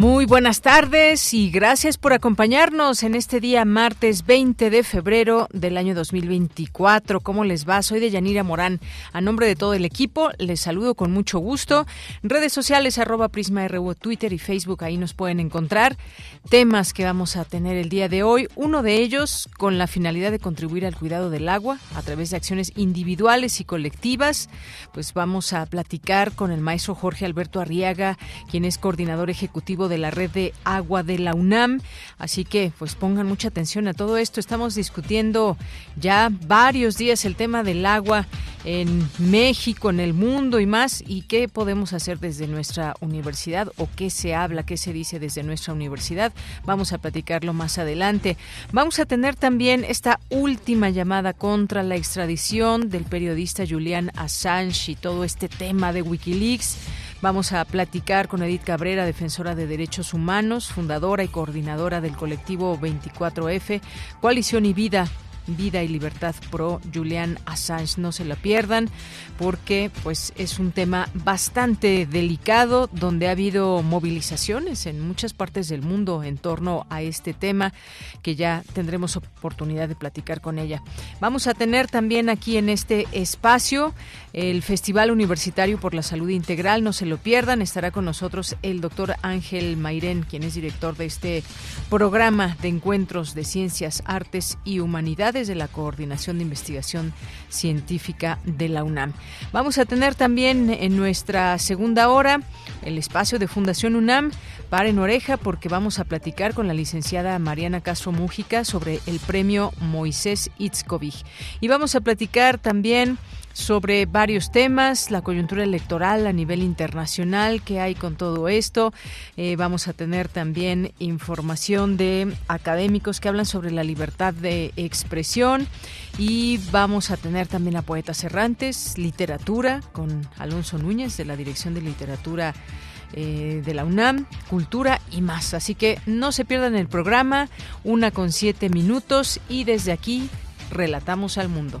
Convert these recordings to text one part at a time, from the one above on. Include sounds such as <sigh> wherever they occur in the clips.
Muy buenas tardes y gracias por acompañarnos en este día martes 20 de febrero del año 2024. ¿Cómo les va? Soy de Yanira Morán. A nombre de todo el equipo, les saludo con mucho gusto. Redes sociales arroba Prisma RU, Twitter y Facebook, ahí nos pueden encontrar. Temas que vamos a tener el día de hoy. Uno de ellos con la finalidad de contribuir al cuidado del agua a través de acciones individuales y colectivas. Pues vamos a platicar con el maestro Jorge Alberto Arriaga, quien es coordinador ejecutivo de la red de agua de la UNAM. Así que pues pongan mucha atención a todo esto. Estamos discutiendo ya varios días el tema del agua en México, en el mundo y más, y qué podemos hacer desde nuestra universidad o qué se habla, qué se dice desde nuestra universidad. Vamos a platicarlo más adelante. Vamos a tener también esta última llamada contra la extradición del periodista Julian Assange y todo este tema de Wikileaks. Vamos a platicar con Edith Cabrera, defensora de derechos humanos, fundadora y coordinadora del colectivo 24F, Coalición y Vida Vida y Libertad Pro Julian Assange. No se la pierdan porque pues es un tema bastante delicado donde ha habido movilizaciones en muchas partes del mundo en torno a este tema que ya tendremos oportunidad de platicar con ella. Vamos a tener también aquí en este espacio el Festival Universitario por la Salud Integral. No se lo pierdan. Estará con nosotros el doctor Ángel Mairén, quien es director de este programa de encuentros de ciencias, artes y humanidades de la Coordinación de Investigación Científica de la UNAM. Vamos a tener también en nuestra segunda hora el espacio de Fundación UNAM. Paren oreja porque vamos a platicar con la licenciada Mariana Castro Mújica sobre el premio Moisés Itzkovich. Y vamos a platicar también sobre varios temas, la coyuntura electoral a nivel internacional, qué hay con todo esto. Eh, vamos a tener también información de académicos que hablan sobre la libertad de expresión y vamos a tener también a poetas errantes, literatura con Alonso Núñez de la Dirección de Literatura eh, de la UNAM, cultura y más. Así que no se pierdan el programa, una con siete minutos y desde aquí relatamos al mundo.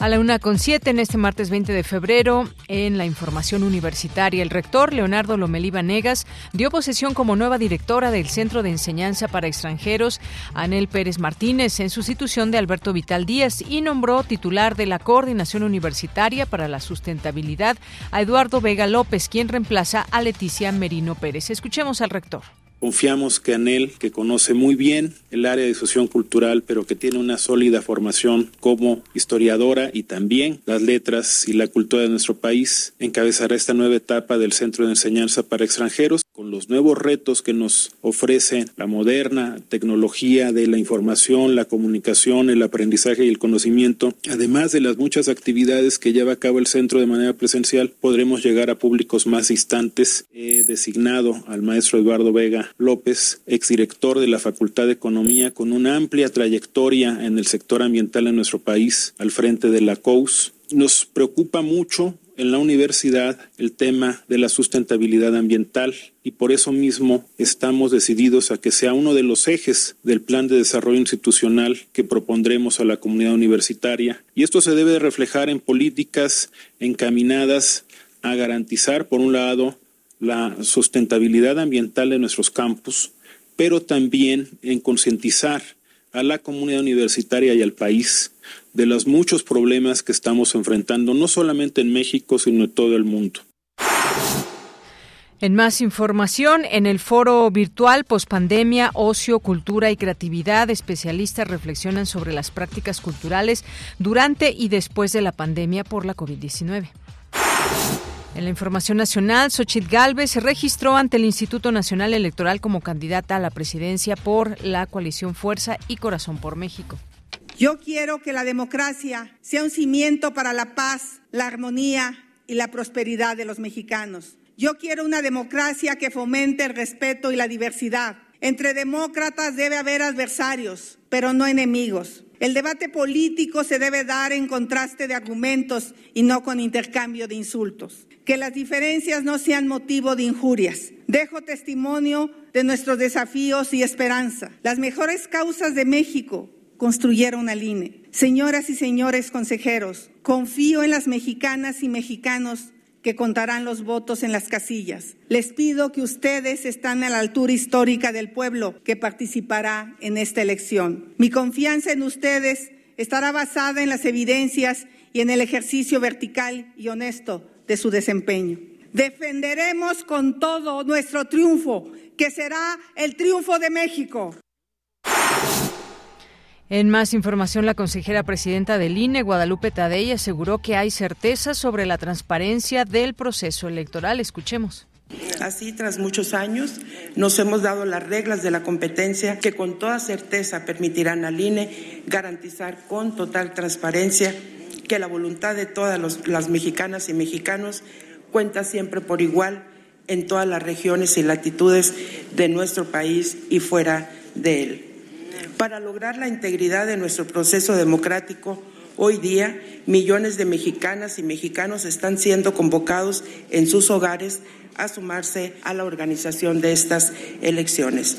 A la una con siete en este martes 20 de febrero, en la información universitaria, el rector Leonardo Lomelí Negas dio posesión como nueva directora del Centro de Enseñanza para Extranjeros, Anel Pérez Martínez, en sustitución de Alberto Vital Díaz, y nombró titular de la Coordinación Universitaria para la Sustentabilidad a Eduardo Vega López, quien reemplaza a Leticia Merino Pérez. Escuchemos al rector. Confiamos que Anel, que conoce muy bien el área de difusión cultural, pero que tiene una sólida formación como historiadora y también las letras y la cultura de nuestro país, encabezará esta nueva etapa del Centro de Enseñanza para Extranjeros con los nuevos retos que nos ofrece la moderna tecnología de la información, la comunicación, el aprendizaje y el conocimiento. Además de las muchas actividades que lleva a cabo el centro de manera presencial, podremos llegar a públicos más distantes. He designado al maestro Eduardo Vega López, exdirector de la Facultad de Economía, con una amplia trayectoria en el sector ambiental en nuestro país, al frente de la COUS. Nos preocupa mucho en la universidad el tema de la sustentabilidad ambiental y por eso mismo estamos decididos a que sea uno de los ejes del plan de desarrollo institucional que propondremos a la comunidad universitaria. Y esto se debe reflejar en políticas encaminadas a garantizar por un lado la sustentabilidad ambiental de nuestros campus, pero también en concientizar a la comunidad universitaria y al país de los muchos problemas que estamos enfrentando, no solamente en México, sino en todo el mundo. En más información, en el foro virtual Pospandemia, Ocio, Cultura y Creatividad, especialistas reflexionan sobre las prácticas culturales durante y después de la pandemia por la COVID-19. En la información nacional, Xochitl Galvez se registró ante el Instituto Nacional Electoral como candidata a la presidencia por la coalición Fuerza y Corazón por México. Yo quiero que la democracia sea un cimiento para la paz, la armonía y la prosperidad de los mexicanos. Yo quiero una democracia que fomente el respeto y la diversidad. Entre demócratas debe haber adversarios, pero no enemigos. El debate político se debe dar en contraste de argumentos y no con intercambio de insultos. Que las diferencias no sean motivo de injurias. Dejo testimonio de nuestros desafíos y esperanza. Las mejores causas de México construyeron al INE. Señoras y señores consejeros, confío en las mexicanas y mexicanos que contarán los votos en las casillas. Les pido que ustedes están a la altura histórica del pueblo que participará en esta elección. Mi confianza en ustedes estará basada en las evidencias y en el ejercicio vertical y honesto de su desempeño. Defenderemos con todo nuestro triunfo, que será el triunfo de México. En más información, la consejera presidenta del INE, Guadalupe Tadei, aseguró que hay certeza sobre la transparencia del proceso electoral. Escuchemos. Así, tras muchos años, nos hemos dado las reglas de la competencia que con toda certeza permitirán al INE garantizar con total transparencia que la voluntad de todas las mexicanas y mexicanos cuenta siempre por igual en todas las regiones y latitudes de nuestro país y fuera de él. Para lograr la integridad de nuestro proceso democrático, hoy día millones de mexicanas y mexicanos están siendo convocados en sus hogares a sumarse a la organización de estas elecciones.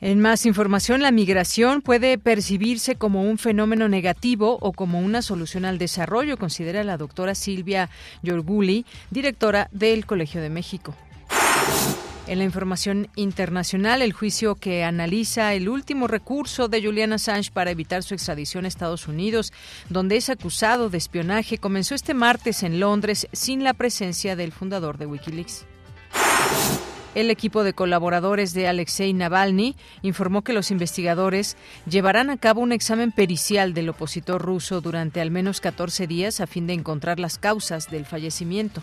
En más información, la migración puede percibirse como un fenómeno negativo o como una solución al desarrollo, considera la doctora Silvia Yorguli, directora del Colegio de México. En la información internacional, el juicio que analiza el último recurso de Julian Assange para evitar su extradición a Estados Unidos, donde es acusado de espionaje, comenzó este martes en Londres sin la presencia del fundador de Wikileaks. El equipo de colaboradores de Alexei Navalny informó que los investigadores llevarán a cabo un examen pericial del opositor ruso durante al menos 14 días a fin de encontrar las causas del fallecimiento.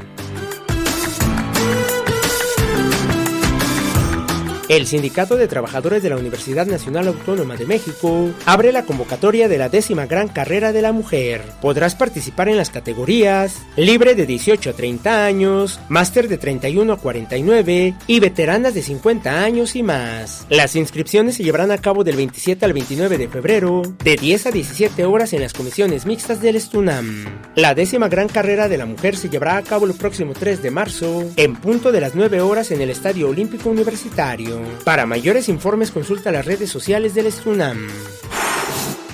El Sindicato de Trabajadores de la Universidad Nacional Autónoma de México abre la convocatoria de la décima gran carrera de la mujer. Podrás participar en las categorías libre de 18 a 30 años, máster de 31 a 49 y veteranas de 50 años y más. Las inscripciones se llevarán a cabo del 27 al 29 de febrero, de 10 a 17 horas en las comisiones mixtas del Estunam. La décima gran carrera de la mujer se llevará a cabo el próximo 3 de marzo, en punto de las 9 horas en el Estadio Olímpico Universitario. Para mayores informes consulta las redes sociales del Estunam.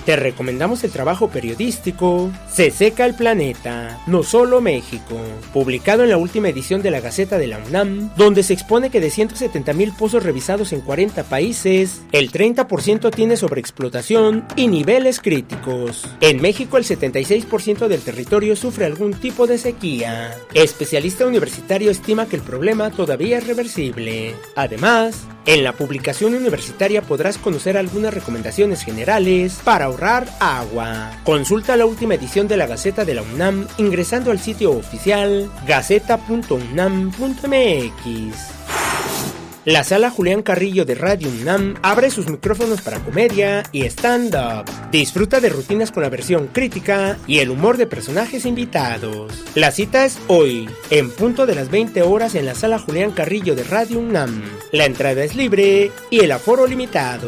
Te recomendamos el trabajo periodístico Se seca el planeta, no solo México, publicado en la última edición de la Gaceta de la UNAM, donde se expone que de 170 mil pozos revisados en 40 países, el 30% tiene sobreexplotación y niveles críticos. En México el 76% del territorio sufre algún tipo de sequía. Especialista universitario estima que el problema todavía es reversible. Además, en la publicación universitaria podrás conocer algunas recomendaciones generales para agua. Consulta la última edición de la Gaceta de la UNAM ingresando al sitio oficial gaceta.unam.mx. La sala Julián Carrillo de Radio UNAM abre sus micrófonos para comedia y stand-up. Disfruta de rutinas con la versión crítica y el humor de personajes invitados. La cita es hoy, en punto de las 20 horas en la sala Julián Carrillo de Radio UNAM. La entrada es libre y el aforo limitado.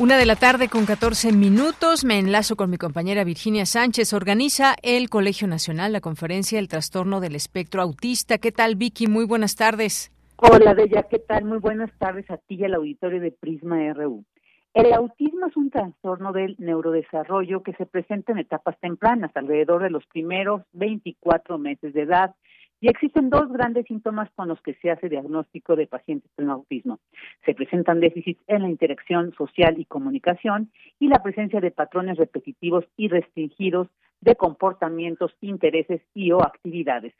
Una de la tarde con 14 minutos. Me enlazo con mi compañera Virginia Sánchez. Organiza el Colegio Nacional la conferencia El trastorno del espectro autista. ¿Qué tal, Vicky? Muy buenas tardes. Hola, Bella. ¿Qué tal? Muy buenas tardes a ti y al auditorio de Prisma RU. El autismo es un trastorno del neurodesarrollo que se presenta en etapas tempranas, alrededor de los primeros 24 meses de edad y existen dos grandes síntomas con los que se hace diagnóstico de pacientes con autismo. Se presentan déficits en la interacción social y comunicación y la presencia de patrones repetitivos y restringidos de comportamientos, intereses y o actividades.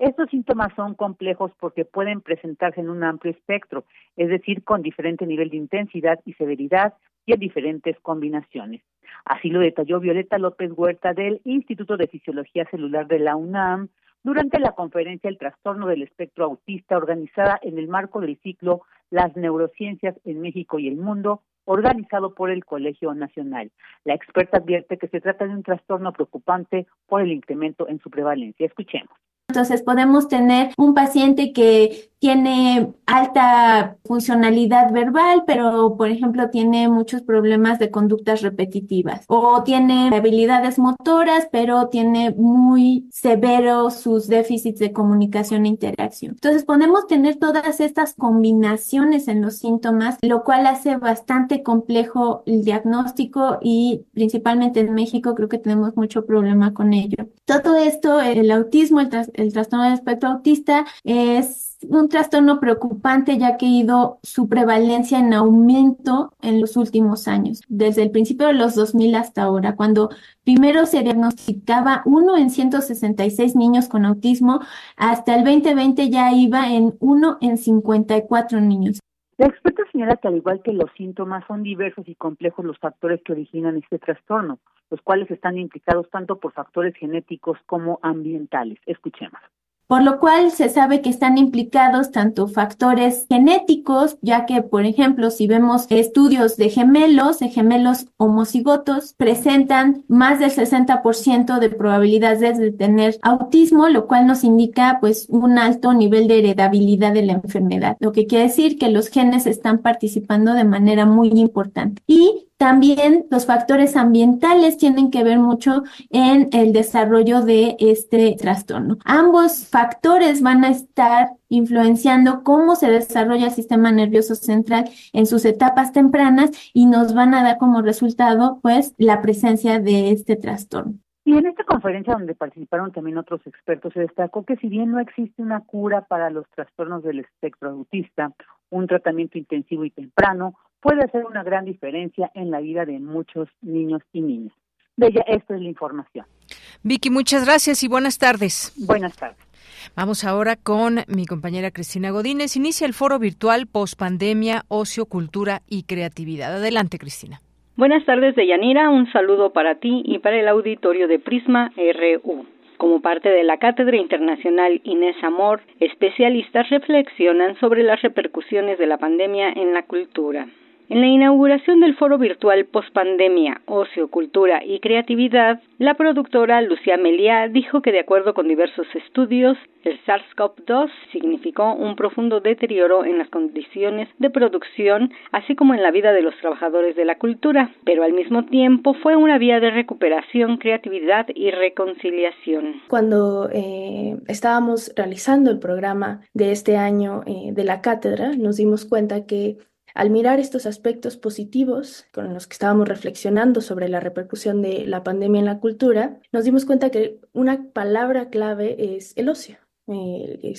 Estos síntomas son complejos porque pueden presentarse en un amplio espectro, es decir, con diferente nivel de intensidad y severidad y en diferentes combinaciones. Así lo detalló Violeta López Huerta del Instituto de Fisiología Celular de la UNAM durante la conferencia El trastorno del espectro autista organizada en el marco del ciclo Las neurociencias en México y el mundo, organizado por el Colegio Nacional. La experta advierte que se trata de un trastorno preocupante por el incremento en su prevalencia. Escuchemos. Entonces podemos tener un paciente que tiene alta funcionalidad verbal, pero por ejemplo tiene muchos problemas de conductas repetitivas o tiene habilidades motoras, pero tiene muy severos sus déficits de comunicación e interacción. Entonces podemos tener todas estas combinaciones en los síntomas, lo cual hace bastante complejo el diagnóstico y principalmente en México creo que tenemos mucho problema con ello. Todo esto, el autismo, el, el trastorno del espectro autista es un trastorno preocupante ya que ha ido su prevalencia en aumento en los últimos años, desde el principio de los 2000 hasta ahora, cuando primero se diagnosticaba uno en 166 niños con autismo, hasta el 2020 ya iba en uno en 54 niños. La experta señala que al igual que los síntomas son diversos y complejos los factores que originan este trastorno, los cuales están implicados tanto por factores genéticos como ambientales. Escuchemos por lo cual se sabe que están implicados tanto factores genéticos, ya que, por ejemplo, si vemos estudios de gemelos, de gemelos homocigotos, presentan más del 60% de probabilidades de tener autismo, lo cual nos indica pues un alto nivel de heredabilidad de la enfermedad, lo que quiere decir que los genes están participando de manera muy importante. Y también los factores ambientales tienen que ver mucho en el desarrollo de este trastorno. Ambos factores van a estar influenciando cómo se desarrolla el sistema nervioso central en sus etapas tempranas y nos van a dar como resultado pues la presencia de este trastorno. Y en esta conferencia donde participaron también otros expertos, se destacó que si bien no existe una cura para los trastornos del espectro autista, un tratamiento intensivo y temprano puede hacer una gran diferencia en la vida de muchos niños y niñas. Bella, esta es la información. Vicky, muchas gracias y buenas tardes. Buenas tardes. Vamos ahora con mi compañera Cristina Godínez. Inicia el foro virtual Postpandemia, Ocio, Cultura y Creatividad. Adelante, Cristina. Buenas tardes, Deyanira. Un saludo para ti y para el auditorio de Prisma RU. Como parte de la Cátedra Internacional Inés Amor, especialistas reflexionan sobre las repercusiones de la pandemia en la cultura. En la inauguración del foro virtual Postpandemia, Ocio, Cultura y Creatividad, la productora Lucía Meliá dijo que de acuerdo con diversos estudios, el SARS-CoV-2 significó un profundo deterioro en las condiciones de producción, así como en la vida de los trabajadores de la cultura, pero al mismo tiempo fue una vía de recuperación, creatividad y reconciliación. Cuando eh, estábamos realizando el programa de este año eh, de la cátedra, nos dimos cuenta que al mirar estos aspectos positivos con los que estábamos reflexionando sobre la repercusión de la pandemia en la cultura, nos dimos cuenta que una palabra clave es el ocio. Eh,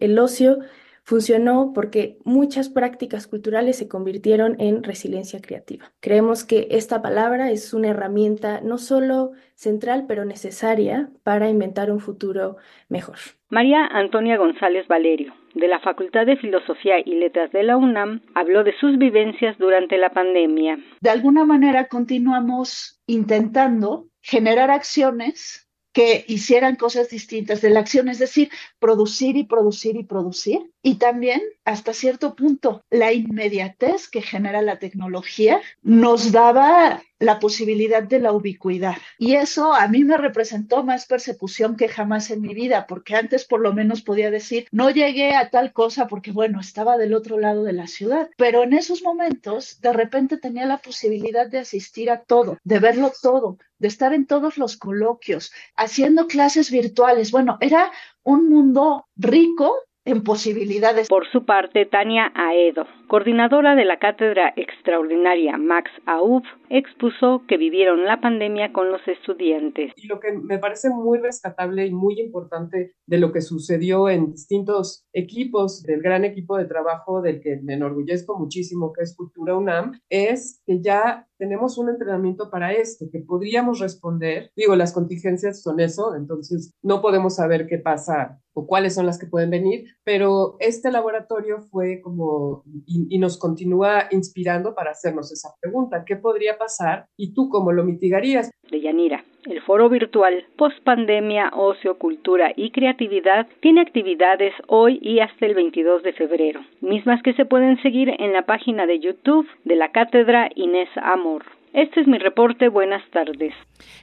el ocio funcionó porque muchas prácticas culturales se convirtieron en resiliencia creativa. Creemos que esta palabra es una herramienta no solo central, pero necesaria para inventar un futuro mejor. María Antonia González Valerio, de la Facultad de Filosofía y Letras de la UNAM, habló de sus vivencias durante la pandemia. De alguna manera continuamos intentando generar acciones que hicieran cosas distintas de la acción, es decir, producir y producir y producir, y también hasta cierto punto la inmediatez que genera la tecnología nos daba la posibilidad de la ubicuidad. Y eso a mí me representó más persecución que jamás en mi vida, porque antes por lo menos podía decir, no llegué a tal cosa porque, bueno, estaba del otro lado de la ciudad. Pero en esos momentos, de repente tenía la posibilidad de asistir a todo, de verlo todo, de estar en todos los coloquios, haciendo clases virtuales. Bueno, era un mundo rico Por su parte, Tania Aedo, coordinadora de la Cátedra Extraordinaria Max Aub, expuso que vivieron la pandemia con los estudiantes. Lo que me parece muy rescatable y muy importante de lo que sucedió en distintos equipos, del gran equipo de trabajo del que me enorgullezco muchísimo, que es Cultura UNAM, es que ya tenemos un entrenamiento para esto, que podríamos responder. Digo, las contingencias son eso, entonces no podemos saber qué pasa o cuáles son las que pueden venir, pero este laboratorio fue como y, nos continúa inspirando para hacernos esa pregunta, ¿qué podría pasar y tú cómo lo mitigarías? De Yanira. El foro virtual Postpandemia, Ocio, Cultura y Creatividad tiene actividades hoy y hasta el 22 de febrero, mismas que se pueden seguir en la página de YouTube de la Cátedra Inés Amor. Este es mi reporte. Buenas tardes.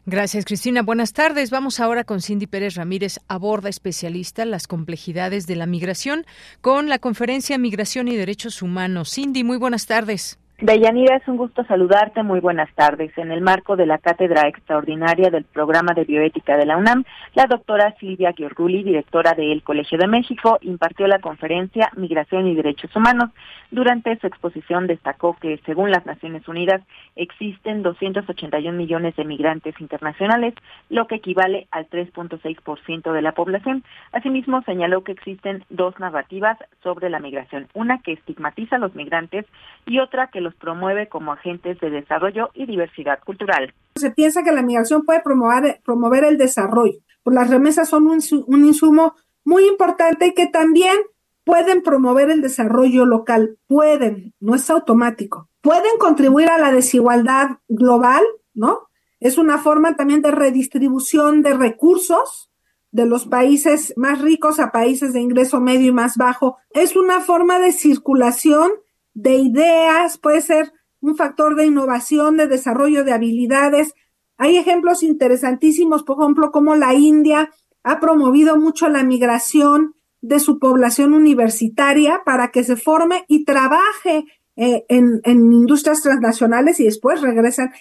Gracias, Cristina. Buenas tardes. Vamos ahora con Cindy Pérez Ramírez, aborda especialista las complejidades de la migración con la conferencia Migración y Derechos Humanos. Cindy, muy buenas tardes. Deyanira, es un gusto saludarte. Muy buenas tardes. En el marco de la cátedra extraordinaria del programa de bioética de la UNAM, la doctora Silvia Giorguli, directora del Colegio de México, impartió la conferencia Migración y Derechos Humanos. Durante su exposición destacó que, según las Naciones Unidas, existen 281 millones de migrantes internacionales, lo que equivale al 3.6% de la población. Asimismo, señaló que existen dos narrativas sobre la migración, una que estigmatiza a los migrantes y otra que los promueve como agentes de desarrollo y diversidad cultural. Se piensa que la migración puede promover, el desarrollo. Pues las remesas son un, un insumo muy importante y que también pueden promover el desarrollo local. Pueden, no es automático. Pueden contribuir a la desigualdad global, ¿no? Es una forma también de redistribución de recursos de los países más ricos a países de ingreso medio y más bajo. Es una forma de circulación de ideas, puede ser un factor de innovación, de desarrollo de habilidades. Hay ejemplos interesantísimos, por ejemplo, como la India ha promovido mucho la migración de su población universitaria para que se forme y trabaje eh, en, en, industrias transnacionales y después regresan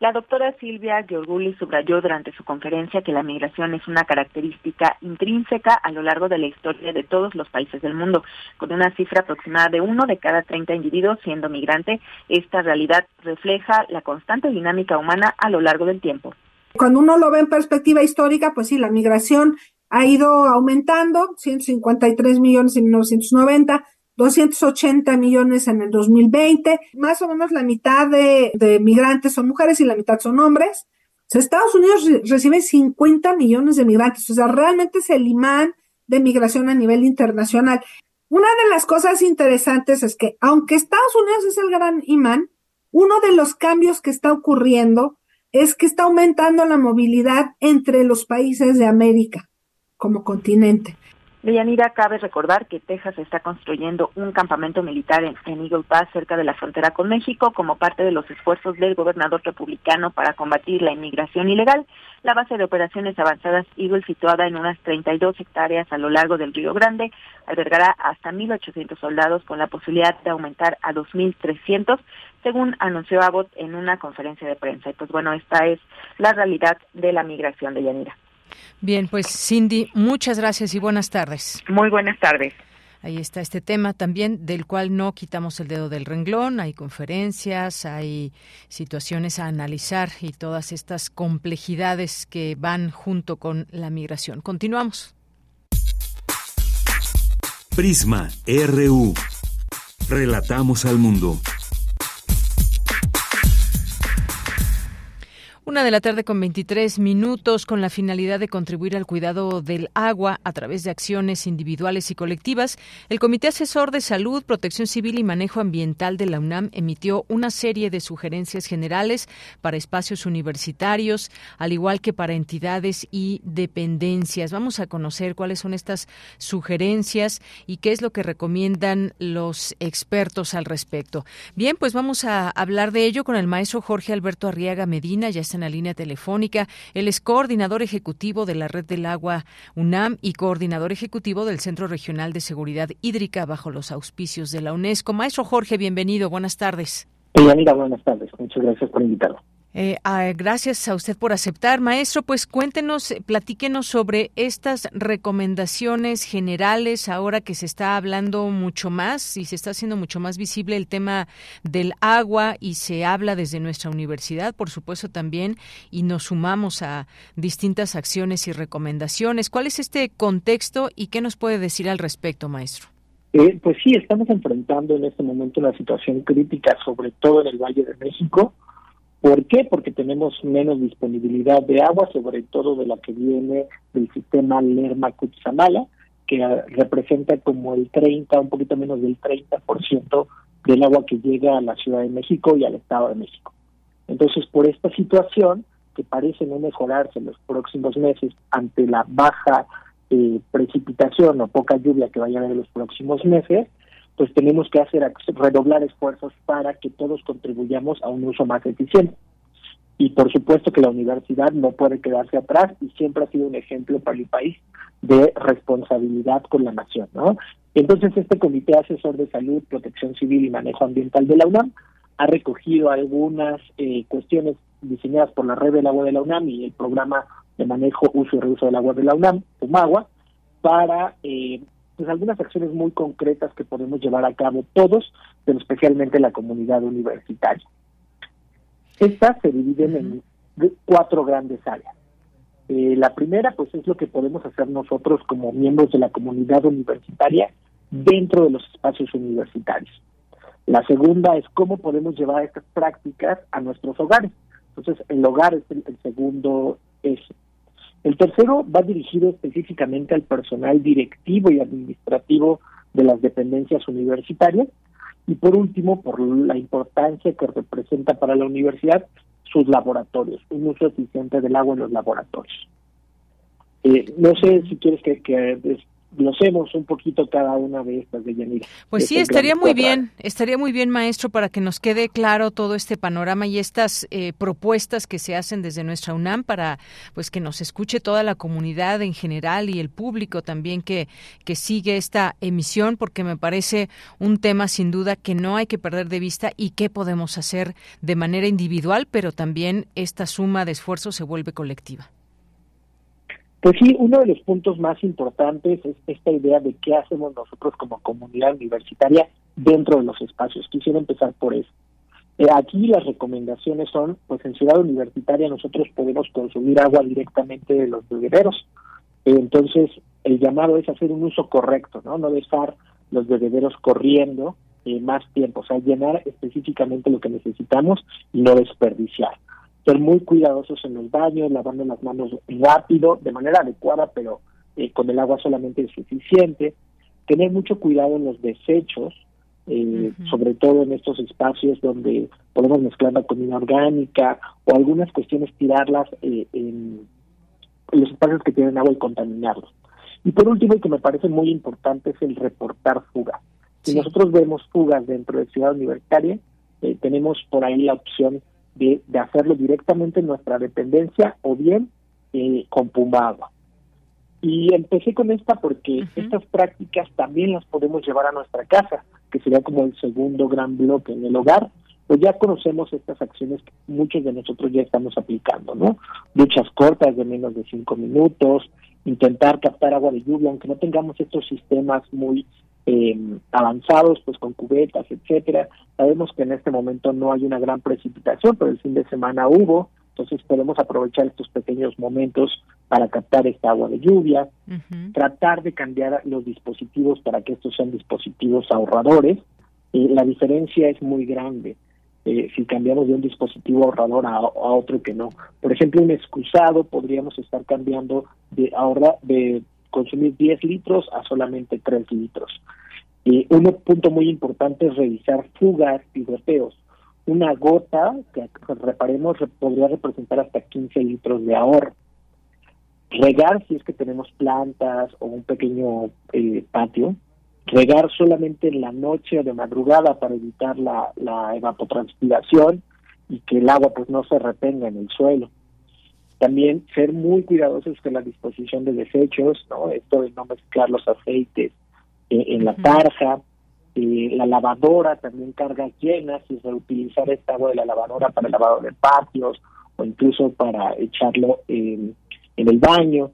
la doctora Silvia Giorguli subrayó durante su conferencia que la migración es una característica intrínseca a lo largo de la historia de todos los países del mundo, con una cifra aproximada de uno de cada 30 individuos siendo migrante. Esta realidad refleja la constante dinámica humana a lo largo del tiempo. Cuando uno lo ve en perspectiva histórica, pues sí, la migración ha ido aumentando, 153 millones en 1990, 280 millones en el 2020, más o menos la mitad de, migrantes son mujeres y la mitad son hombres. Estados Unidos recibe 50 millones de migrantes, o sea, realmente es el imán de migración a nivel internacional. Una de las cosas interesantes es que, aunque Estados Unidos es el gran imán, uno de los cambios que está ocurriendo es que está aumentando la movilidad entre los países de América como continente. Deyanira, cabe recordar que Texas está construyendo un campamento militar en, Eagle Pass, cerca de la frontera con México, como parte de los esfuerzos del gobernador republicano para combatir la inmigración ilegal. La base de operaciones avanzadas Eagle, situada en unas 32 hectáreas a lo largo del Río Grande, albergará hasta 1.800 soldados con la posibilidad de aumentar a 2.300, según anunció Abbott en una conferencia de prensa. Y pues bueno, esta es la realidad de la migración de Yanira. Bien, pues Cindy, muchas gracias y buenas tardes. Muy buenas tardes. Ahí está este tema también del cual no quitamos el dedo del renglón. Hay conferencias, hay situaciones a analizar y todas estas complejidades que van junto con la migración. Continuamos. Prisma RU. Relatamos al mundo. Una de la tarde con 23 minutos con la finalidad de contribuir al cuidado del agua a través de acciones individuales y colectivas, el Comité Asesor de Salud, Protección Civil y Manejo Ambiental de la UNAM emitió una serie de sugerencias generales para espacios universitarios, al igual que para entidades y dependencias. Vamos a conocer cuáles son estas sugerencias y qué es lo que recomiendan los expertos al respecto. Bien, pues vamos a hablar de ello con el maestro Jorge Alberto Arriaga Medina, ya está en la línea telefónica. Él es coordinador ejecutivo de la Red del Agua UNAM y coordinador ejecutivo del Centro Regional de Seguridad Hídrica bajo los auspicios de la UNESCO. Maestro Jorge, bienvenido. Buenas tardes. buenas tardes. Muchas gracias por invitarme. Eh, ah, gracias a usted por aceptar, maestro. Pues cuéntenos, platíquenos sobre estas recomendaciones generales ahora que se está hablando mucho más y se está haciendo mucho más visible el tema del agua y se habla desde nuestra universidad, por supuesto también, y nos sumamos a distintas acciones y recomendaciones. ¿Cuál es este contexto y qué nos puede decir al respecto, maestro? Eh, pues sí, estamos enfrentando en este momento una situación crítica, sobre todo en el Valle de México ¿Por qué? Porque tenemos menos disponibilidad de agua, sobre todo de la que viene del sistema Lerma-Cutzamala, que representa como el 30, un poquito menos del 30% del agua que llega a la Ciudad de México y al Estado de México. Entonces, por esta situación, que parece no mejorarse en los próximos meses ante la baja eh, precipitación o poca lluvia que vaya a haber en los próximos meses, pues tenemos que hacer redoblar esfuerzos para que todos contribuyamos a un uso más eficiente. Y por supuesto que la universidad no puede quedarse atrás y siempre ha sido un ejemplo para el país de responsabilidad con la nación, ¿no? Entonces este Comité Asesor de Salud, Protección Civil y Manejo Ambiental de la UNAM ha recogido algunas eh, cuestiones diseñadas por la Red del Agua de la UNAM y el Programa de Manejo, Uso y Reuso del Agua de la UNAM, UMAGUA, para eh, pues algunas acciones muy concretas que podemos llevar a cabo todos, pero especialmente la comunidad universitaria. Estas se dividen en cuatro grandes áreas. Eh, la primera, pues, es lo que podemos hacer nosotros como miembros de la comunidad universitaria dentro de los espacios universitarios. La segunda es cómo podemos llevar estas prácticas a nuestros hogares. Entonces, el hogar es el, el segundo eje. El tercero va dirigido específicamente al personal directivo y administrativo de las dependencias universitarias. Y por último, por la importancia que representa para la universidad sus laboratorios, un uso eficiente del agua en los laboratorios. Eh, no sé si quieres que, que glosemos un poquito cada una de estas de Yanira. Pues sí, estaría muy bien, estaría muy bien, maestro, para que nos quede claro todo este panorama y estas eh, propuestas que se hacen desde nuestra UNAM para pues que nos escuche toda la comunidad en general y el público también que, que sigue esta emisión, porque me parece un tema sin duda que no hay que perder de vista y qué podemos hacer de manera individual, pero también esta suma de esfuerzos se vuelve colectiva. Pues sí, uno de los puntos más importantes es esta idea de qué hacemos nosotros como comunidad universitaria dentro de los espacios. Quisiera empezar por eso. Eh, aquí las recomendaciones son, pues en Ciudad Universitaria nosotros podemos consumir agua directamente de los bebederos. Entonces, el llamado es hacer un uso correcto, ¿no? No dejar los bebederos corriendo eh, más tiempo, o sea, llenar específicamente lo que necesitamos y no desperdiciar ser muy cuidadosos en los baños, lavando las manos rápido, de manera adecuada, pero eh, con el agua solamente es suficiente, tener mucho cuidado en los desechos, eh, sobre todo en estos espacios donde podemos mezclar la comida orgánica o algunas cuestiones tirarlas eh, en los espacios que tienen agua y contaminarlos. Y por último, y que me parece muy importante, es el reportar fugas. Si nosotros vemos fugas dentro de Ciudad Universitaria, tenemos por ahí la opción de, hacerlo directamente en nuestra dependencia o bien eh, con Pumagua. Y empecé con esta porque estas prácticas también las podemos llevar a nuestra casa, que sería como el segundo gran bloque en el hogar, pues ya conocemos estas acciones que muchos de nosotros ya estamos aplicando, ¿no? Duchas cortas de menos de cinco minutos, intentar captar agua de lluvia, aunque no tengamos estos sistemas muy eh, avanzados, pues con cubetas, etcétera. Sabemos que en este momento no hay una gran precipitación, pero el fin de semana hubo, entonces podemos aprovechar estos pequeños momentos para captar esta agua de lluvia, tratar de cambiar los dispositivos para que estos sean dispositivos ahorradores. Eh, la diferencia es muy grande. eh, si cambiamos de un dispositivo ahorrador a, otro que no. Por ejemplo, un excusado podríamos estar cambiando de ahorrar de consumir 10 litros a solamente 3 litros. Y un punto muy importante es revisar fugas y goteos. Una gota que reparemos podría representar hasta 15 litros de ahorro. Regar si es que tenemos plantas o un pequeño eh, patio, regar solamente en la noche o de madrugada para evitar la, la evapotranspiración y que el agua pues no se retenga en el suelo. También ser muy cuidadosos con la disposición de desechos, ¿no? Esto de no mezclar los aceites eh, en la tarja, eh, la lavadora también carga llenas y reutilizar esta agua de la lavadora para el lavado de patios o incluso para echarlo en, en el baño.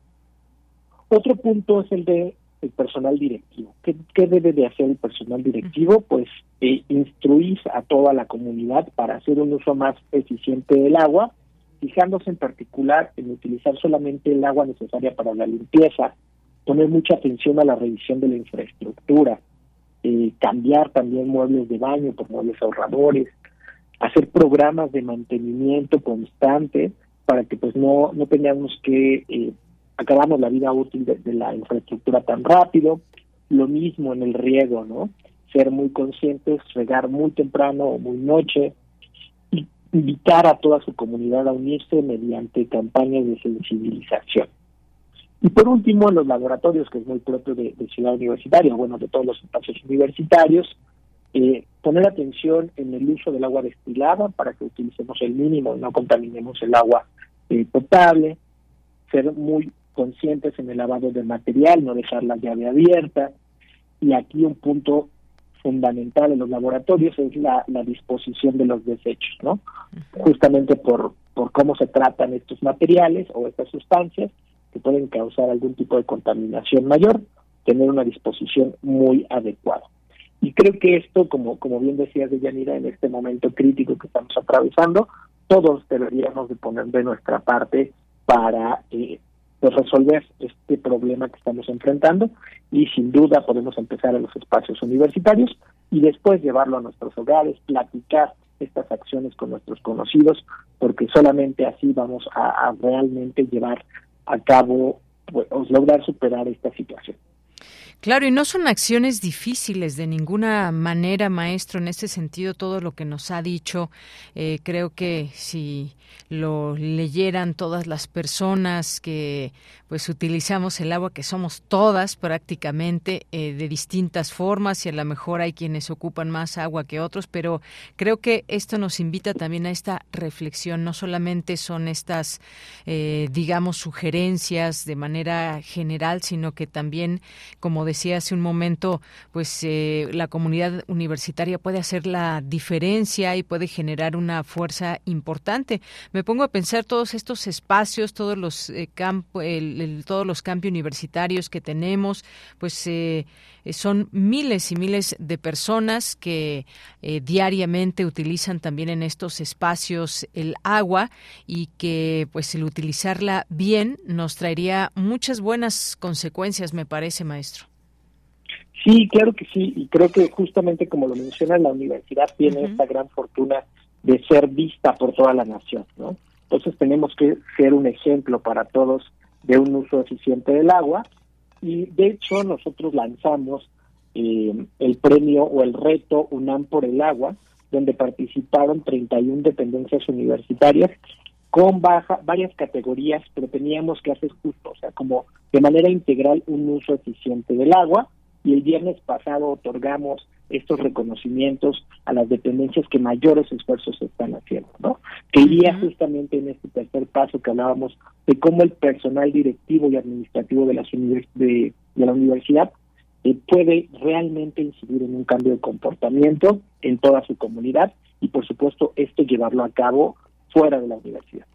Otro punto es el de el personal directivo. ¿Qué, debe de hacer el personal directivo? Pues eh, instruir a toda la comunidad para hacer un uso más eficiente del agua, fijándose en particular en utilizar solamente el agua necesaria para la limpieza, poner mucha atención a la revisión de la infraestructura, eh, cambiar también muebles de baño por muebles ahorradores, hacer programas de mantenimiento constante para que pues no, no tengamos que eh, acabamos la vida útil de, la infraestructura tan rápido. Lo mismo en el riego, ¿no? Ser muy conscientes, regar muy temprano o muy noche, invitar a toda su comunidad a unirse mediante campañas de sensibilización. Y por último, en los laboratorios, que es muy propio de, Ciudad Universitaria, bueno, de todos los espacios universitarios, eh, poner atención en el uso del agua destilada para que utilicemos el mínimo y no contaminemos el agua eh, potable, ser muy conscientes en el lavado de material, no dejar la llave abierta. Y aquí un punto fundamental en los laboratorios es la, disposición de los desechos, ¿no? Justamente por, por cómo se tratan estos materiales o estas sustancias que pueden causar algún tipo de contaminación mayor, tener una disposición muy adecuada. Y creo que esto, como, como bien decías de Yanira, en este momento crítico que estamos atravesando, todos deberíamos de poner de nuestra parte para eh, pues, resolver este problema que estamos enfrentando y sin duda podemos empezar en los espacios universitarios y después llevarlo a nuestros hogares, platicar estas acciones con nuestros conocidos, porque solamente así vamos a, realmente llevar a cabo, pues, lograr superar esta situación. Claro, y no son acciones difíciles de ninguna manera, maestro. En ese sentido, todo lo que nos ha dicho, eh, creo que si lo leyeran todas las personas que pues utilizamos el agua, que somos todas prácticamente eh, de distintas formas y a lo mejor hay quienes ocupan más agua que otros, pero creo que esto nos invita también a esta reflexión. No solamente son estas, eh, digamos, sugerencias de manera general, sino que también, como decía hace un momento, pues eh, la comunidad universitaria puede hacer la diferencia y puede generar una fuerza importante. Me pongo a pensar todos estos espacios, todos los eh, todos los campos universitarios que tenemos, pues eh, son miles y miles de personas que diariamente utilizan también en estos espacios el agua y que pues el utilizarla bien nos traería muchas buenas consecuencias, me parece, maestro. Sí, claro que sí, y creo que justamente como lo menciona la universidad tiene esta gran fortuna de ser vista por toda la nación, ¿no? Entonces tenemos que ser un ejemplo para todos de un uso eficiente del agua. Y de hecho nosotros lanzamos eh, el premio o el reto UNAM por el agua, donde participaron 31 dependencias universitarias con baja, varias categorías, pero teníamos que hacer justo, o sea, como de manera integral un uso eficiente del agua. Y el viernes pasado otorgamos estos reconocimientos a las dependencias que mayores esfuerzos están haciendo, ¿no? Que iría justamente en este tercer paso que hablábamos de cómo el personal directivo y administrativo de, las de, la universidad eh, puede realmente incidir en un cambio de comportamiento en toda su comunidad y por supuesto esto llevarlo a cabo fuera de la universidad.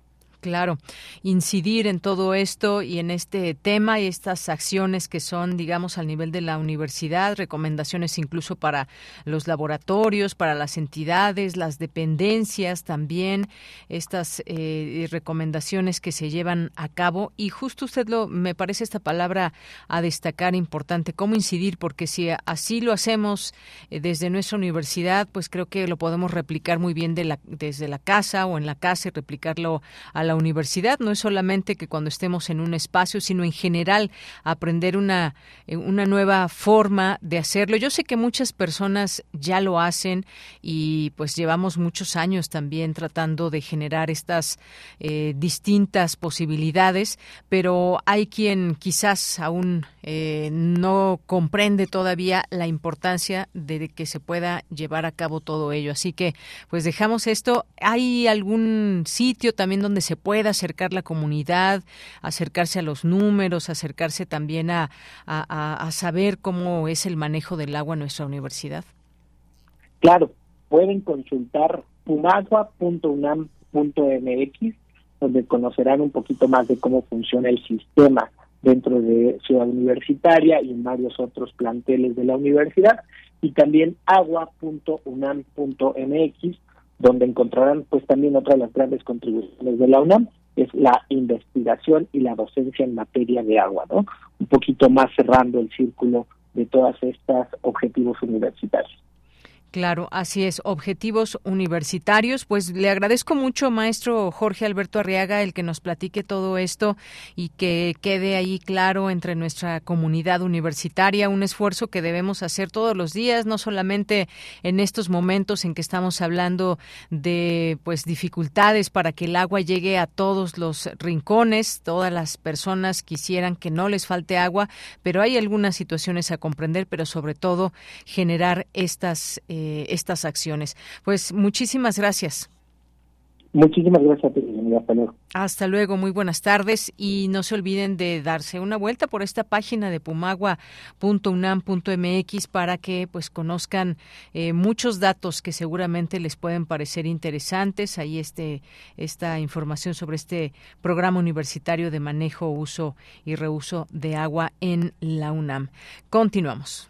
Claro, incidir en todo esto y en este tema y estas acciones que son, digamos, al nivel de la universidad, recomendaciones incluso para los laboratorios, para las entidades, las dependencias también, estas eh, recomendaciones que se llevan a cabo. Y justo usted lo, me parece esta palabra a destacar importante, cómo incidir, porque si así lo hacemos eh, desde nuestra universidad, pues creo que lo podemos replicar muy bien desde la casa o en la casa y replicarlo a la universidad. No es solamente que cuando estemos en un espacio, sino en general aprender una, eh, una nueva forma de hacerlo. Yo sé que muchas personas ya lo hacen y pues llevamos muchos años también tratando de generar estas eh, distintas posibilidades, pero hay quien quizás aún eh, no comprende todavía la importancia de que se pueda llevar a cabo todo ello. Así que pues dejamos esto. ¿Hay algún sitio también donde se pueda acercar la comunidad, acercarse a los números, acercarse también a, a, saber cómo es el manejo del agua en nuestra universidad? Claro, pueden consultar pumagua.unam.mx, donde conocerán un poquito más de cómo funciona el sistema dentro de Ciudad Universitaria y en varios otros planteles de la universidad, y también agua.unam.mx, donde encontrarán pues también otra de las grandes contribuciones de la UNAM, es la investigación y la docencia en materia de agua, ¿no? Un poquito más cerrando el círculo de todas estas objetivos universitarios. Claro, así es. Objetivos universitarios. Pues le agradezco mucho, maestro Jorge Alberto Arriaga, el que nos platique todo esto y que quede ahí claro entre nuestra comunidad universitaria un esfuerzo que debemos hacer todos los días, no solamente en estos momentos en que estamos hablando de pues dificultades para que el agua llegue a todos los rincones. Todas las personas quisieran que no les falte agua, pero hay algunas situaciones a comprender, pero sobre todo generar estas eh, eh, estas acciones. Pues muchísimas gracias. Muchísimas gracias hasta luego. Hasta luego, muy buenas tardes y no se olviden de darse una vuelta por esta página de pumagua.unam.mx para que pues conozcan eh, muchos datos que seguramente les pueden parecer interesantes. Ahí este esta información sobre este programa universitario de manejo, uso y reuso de agua en la UNAM. Continuamos.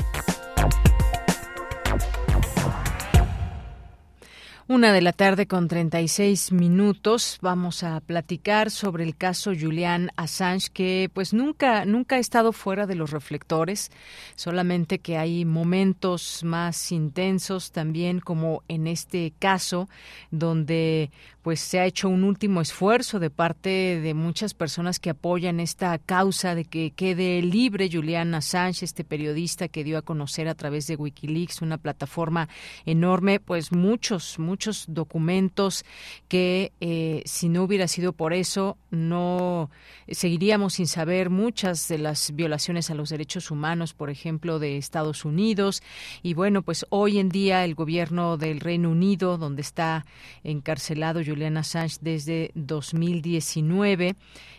Una de la tarde con 36 minutos. Vamos a platicar sobre el caso Julian Assange, que pues nunca, nunca ha estado fuera de los reflectores, solamente que hay momentos más intensos también, como en este caso, donde pues se ha hecho un último esfuerzo de parte de muchas personas que apoyan esta causa de que quede libre Julian Assange, este periodista que dio a conocer a través de Wikileaks, una plataforma enorme, pues muchos, muchos documentos que eh, si no hubiera sido por eso no seguiríamos sin saber muchas de las violaciones a los derechos humanos, por ejemplo, de Estados Unidos. Y bueno, pues hoy en día el gobierno del Reino Unido, donde está encarcelado Julian Assange desde 2019,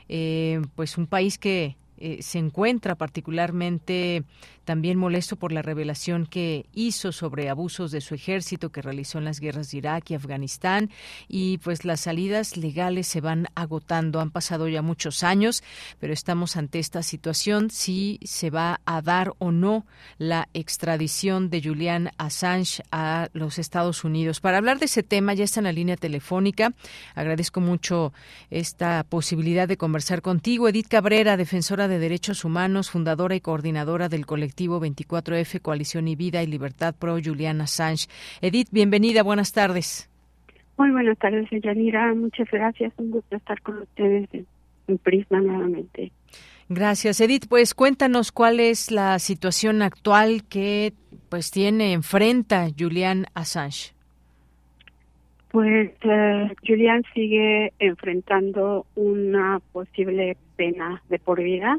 eh, pues un país que eh, se encuentra particularmente también molesto por la revelación que hizo sobre abusos de su ejército que realizó en las guerras de Irak y Afganistán y pues las salidas legales se van agotando. Han pasado ya muchos años, pero estamos ante esta situación si se va a dar o no la extradición de Julian Assange a los Estados Unidos. Para hablar de ese tema ya está en la línea telefónica. Agradezco mucho esta posibilidad de conversar contigo, Edith Cabrera, defensora de derechos humanos, fundadora y coordinadora del colectivo 24F, Coalición y Vida y Libertad Pro Julian Assange. Edith, bienvenida, buenas tardes. Muy buenas tardes, Yanira. Muchas gracias. Un gusto estar con ustedes en, Prisma nuevamente. Gracias, Edith. Pues cuéntanos cuál es la situación actual que pues tiene enfrenta Julian Assange. Pues eh, Julián sigue enfrentando una posible pena de por vida,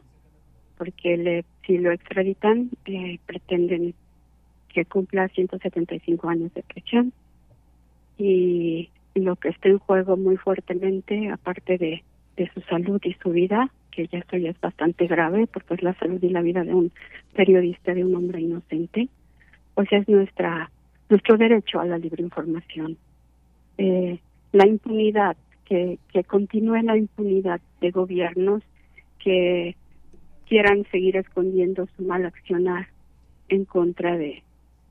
porque le, si lo extraditan, eh, pretenden que cumpla 175 años de prisión. Y lo que está en juego muy fuertemente, aparte de, su salud y su vida, que ya esto ya es bastante grave, porque es la salud y la vida de un periodista, de un hombre inocente, pues es nuestra nuestro derecho a la libre información eh, la impunidad, que, que continúe la impunidad de gobiernos que quieran seguir escondiendo su mal accionar en contra de,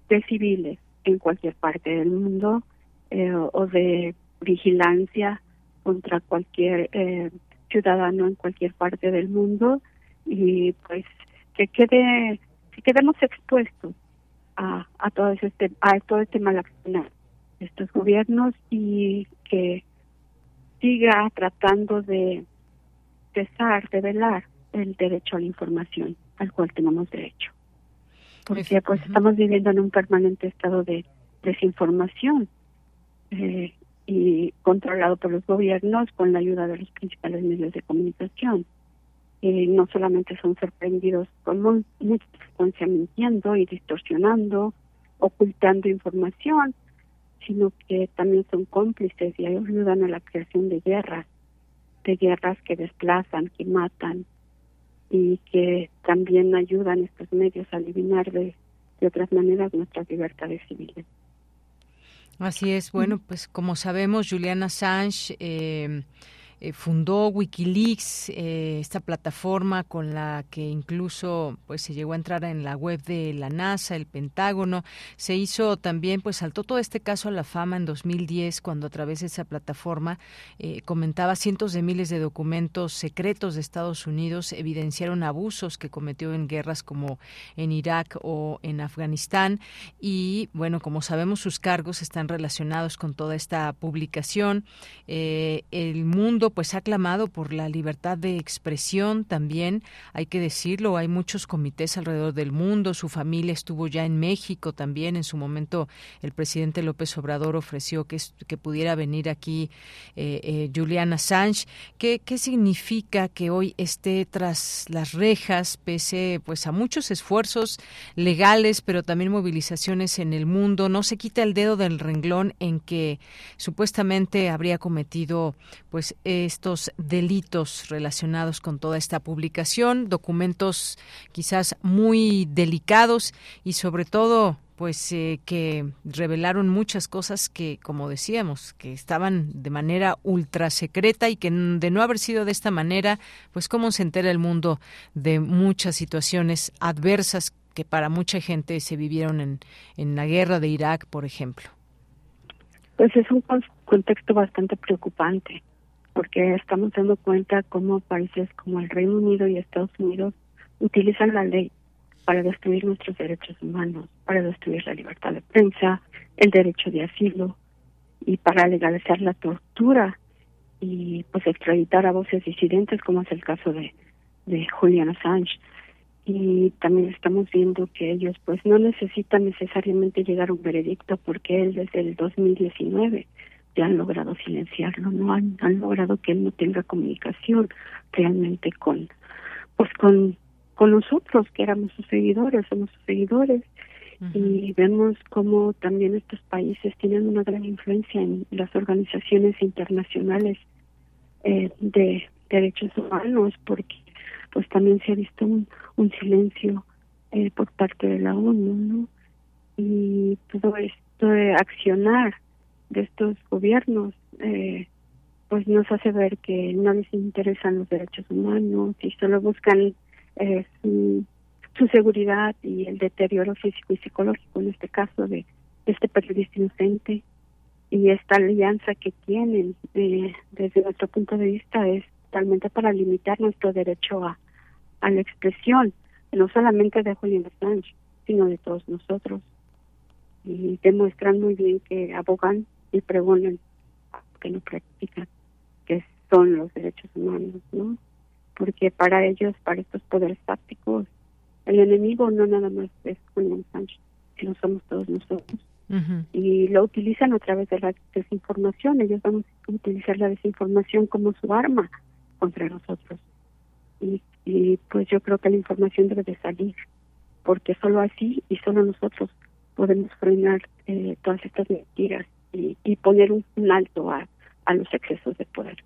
de civiles en cualquier parte del mundo eh, o de vigilancia contra cualquier eh, ciudadano en cualquier parte del mundo. Y pues que quede que quedemos expuestos a, todo este a todo este mal accionar estos gobiernos y que siga tratando de cesar, de velar el derecho a la información al cual tenemos derecho. Porque pues estamos viviendo en un permanente estado de desinformación eh, y controlado por los gobiernos con la ayuda de los principales medios de comunicación. y no solamente son sorprendidos con mucha frecuencia mintiendo y distorsionando, ocultando información, sino que también son cómplices y ayudan a la creación de guerras, de guerras que desplazan, que matan y que también ayudan estos medios a eliminar de, de otras maneras nuestras libertades civiles. Así es, bueno, pues como sabemos, Juliana Assange eh, eh, fundó Wikileaks, eh, esta plataforma con la que incluso pues se llegó a entrar en la web de la NASA, el Pentágono. Se hizo también, pues saltó todo este caso a la fama en 2010 cuando a través de esa plataforma eh, comentaba cientos de miles de documentos secretos de Estados Unidos evidenciaron abusos que cometió en guerras como en Irak o en Afganistán y bueno, como sabemos sus cargos están relacionados con toda esta publicación. el mundo pues ha clamado por la libertad de expresión también, hay que decirlo, hay muchos comités alrededor del mundo, su familia estuvo ya en México también, en su momento el presidente López Obrador ofreció que, que pudiera venir aquí eh, eh, Julian Assange. ¿Qué, ¿Qué significa que hoy esté tras las rejas, pese pues a muchos esfuerzos legales, pero también movilizaciones en el mundo? No se quita el dedo del renglón en que supuestamente habría cometido pues estos delitos relacionados con toda esta publicación, documentos quizás muy delicados y sobre todo pues eh, que revelaron muchas cosas que, como decíamos, que estaban de manera ultra secreta y que de no haber sido de esta manera, pues cómo se entera el mundo de muchas situaciones adversas que para mucha gente se vivieron en, en la guerra de Irak, por ejemplo. Pues es un contexto bastante preocupante porque estamos dando cuenta cómo países como el Reino Unido y Estados Unidos utilizan la ley para destruir nuestros derechos humanos, para destruir la libertad de prensa, el derecho de asilo y para legalizar la tortura y pues extraditar a voces disidentes como es el caso de, de Julian Assange. Y también estamos viendo que ellos pues no necesitan necesariamente llegar a un veredicto porque él desde el 2019 ya han logrado silenciarlo, no han, han logrado que él no tenga comunicación realmente con, pues con, con nosotros que éramos sus seguidores, somos sus seguidores. Y vemos cómo también estos países tienen una gran influencia en las organizaciones internacionales eh, de derechos humanos porque pues también se ha visto un, un silencio eh, por parte de la ONU, ¿no? Y todo esto de accionar de estos gobiernos eh, pues nos hace ver que no les interesan los derechos humanos y solo buscan eh, su, seguridad y el deterioro físico y psicológico en este caso de, este periodista inocente. Y esta alianza que tienen eh, desde nuestro punto de vista es totalmente para limitar nuestro derecho a, a la expresión no solamente de Julián Assange sino de todos nosotros. Y demuestran muy bien que abogan y pregonan que no practican, que son los derechos humanos, ¿no? Porque para ellos, para estos poderes tácticos, el enemigo no nada más es Julián Sánchez, sino somos todos nosotros. y lo utilizan a través de la desinformación. Ellos van a utilizar la desinformación como su arma contra nosotros. Y, y pues yo creo que la información debe de salir, porque solo así y solo nosotros podemos frenar eh, todas estas mentiras y, y poner un, un alto a, a los excesos de poder.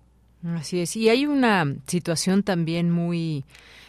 Así es. Y hay una situación también muy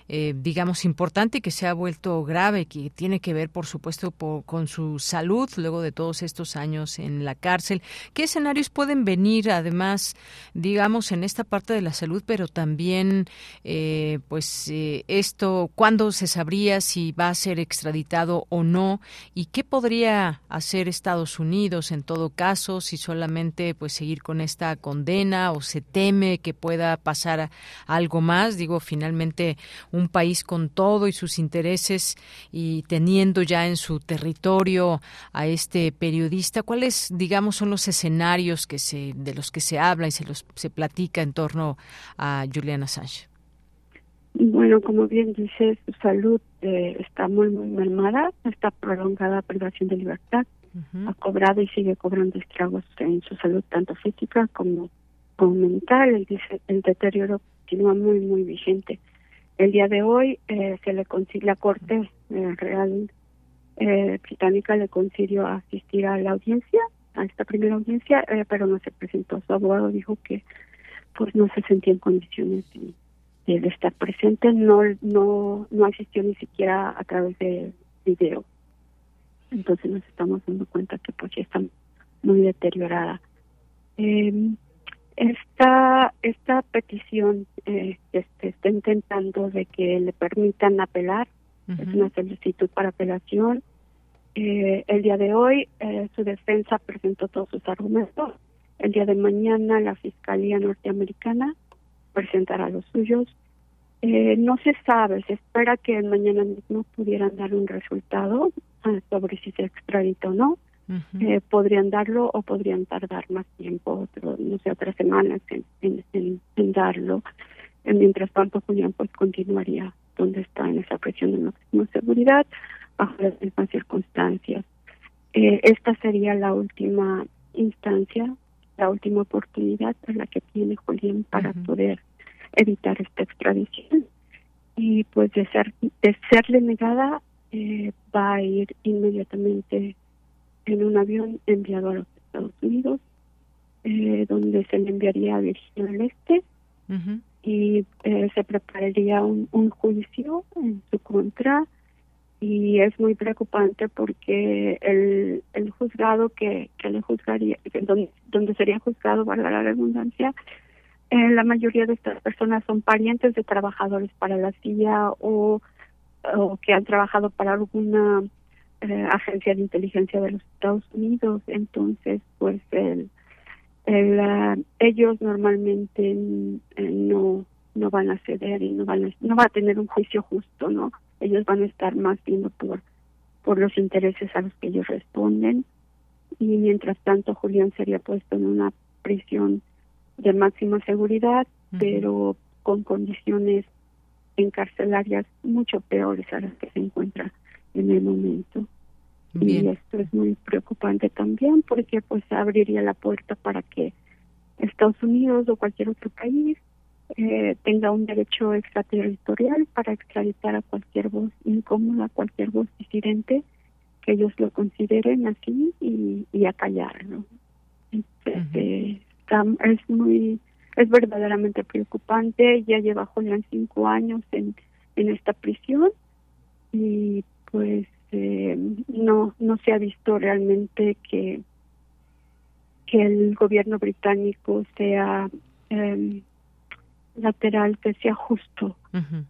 eh, digamos, importante que se ha vuelto grave, que tiene que ver, por supuesto, con su salud luego de todos estos años en la cárcel. ¿Qué escenarios pueden venir, además, digamos, en esta parte de la salud, pero también, eh, pues, eh, esto, cuándo se sabría si va a ser extraditado o no? ¿Y qué podría hacer Estados Unidos en todo caso, si solamente, pues, seguir con esta condena o se teme que pueda pasar algo más? Digo, finalmente, país con todo y sus intereses y teniendo ya en su territorio a este periodista, ¿cuáles, digamos, son los escenarios que se, de los que se habla y se los se platica en torno a Julian Assange? Bueno, como bien dice, su salud eh, está muy, muy mermada, está prolongada privación de libertad, ha cobrado y sigue cobrando estragos en su salud, tanto física como, como mental. El, el deterioro continúa muy, muy vigente. El día de hoy eh, se le la Corte eh, Real eh, Británica le concedió asistir a la audiencia, a esta primera audiencia, pero no se presentó. Su abogado dijo que pues no se sentía en condiciones de, estar presente, no no no asistió ni siquiera a través de video. Entonces nos estamos dando cuenta que pues ya está muy deteriorada. Eh, esta, esta petición eh, que se está intentando de que le permitan apelar, es una solicitud para apelación. Eh, el día de hoy eh, su defensa presentó todos sus argumentos. El día de mañana la Fiscalía norteamericana presentará los suyos. Eh, no se sabe, se espera que mañana mismo pudieran dar un resultado ah, sobre si se extradita o no eh, podrían darlo o podrían tardar más tiempo, no sé, otras semanas en, en, darlo. Eh, mientras tanto, Julián pues continuaría donde está en esa presión de máxima seguridad bajo las mismas circunstancias. Eh, esta sería la última instancia, la última oportunidad en la que tiene Julián para poder evitar esta extradición. Y pues de ser de serle negada, eh, va a ir inmediatamente en un avión enviado a los Estados Unidos, eh, donde se le enviaría a Virginia del Este y eh, se prepararía un, un juicio en su contra. Y es muy preocupante porque el, el juzgado que, que le juzgaría, donde, donde sería juzgado, valga la redundancia, eh, la mayoría de estas personas son parientes de trabajadores para la CIA o, o que han trabajado para alguna eh, agencia de inteligencia de los Estados Unidos. Entonces pues el, el ellos normalmente no no van a ceder y no van a, no va a tener un juicio justo no ellos van a estar más viendo por por los intereses a los que ellos responden. Y mientras tanto Julián sería puesto en una prisión de máxima seguridad pero con condiciones encarcelarias mucho peores a las que se encuentra en el momento. Y esto es muy preocupante también porque pues abriría la puerta para que Estados Unidos o cualquier otro país eh, tenga un derecho extraterritorial para extraditar a cualquier voz incómoda, cualquier voz disidente, que ellos lo consideren así y, y acallarlo. Entonces, es muy, es verdaderamente preocupante. Ya lleva Julián cinco años en, en esta prisión y pues eh, no no se ha visto realmente que que el gobierno británico sea eh, lateral, que sea justo.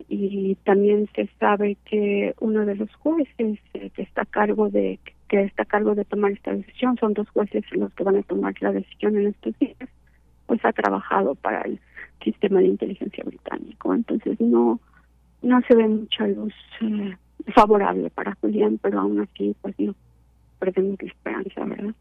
Y también se sabe que uno de los jueces eh, que está a cargo de que está a cargo de tomar esta decisión son dos jueces los que van a tomar la decisión en estos días, pues ha trabajado para el sistema de inteligencia británico. Entonces no no se ve mucha luz eh, favorable para Julián, pero aún así, pues no. Perdemos la esperanza, ¿verdad?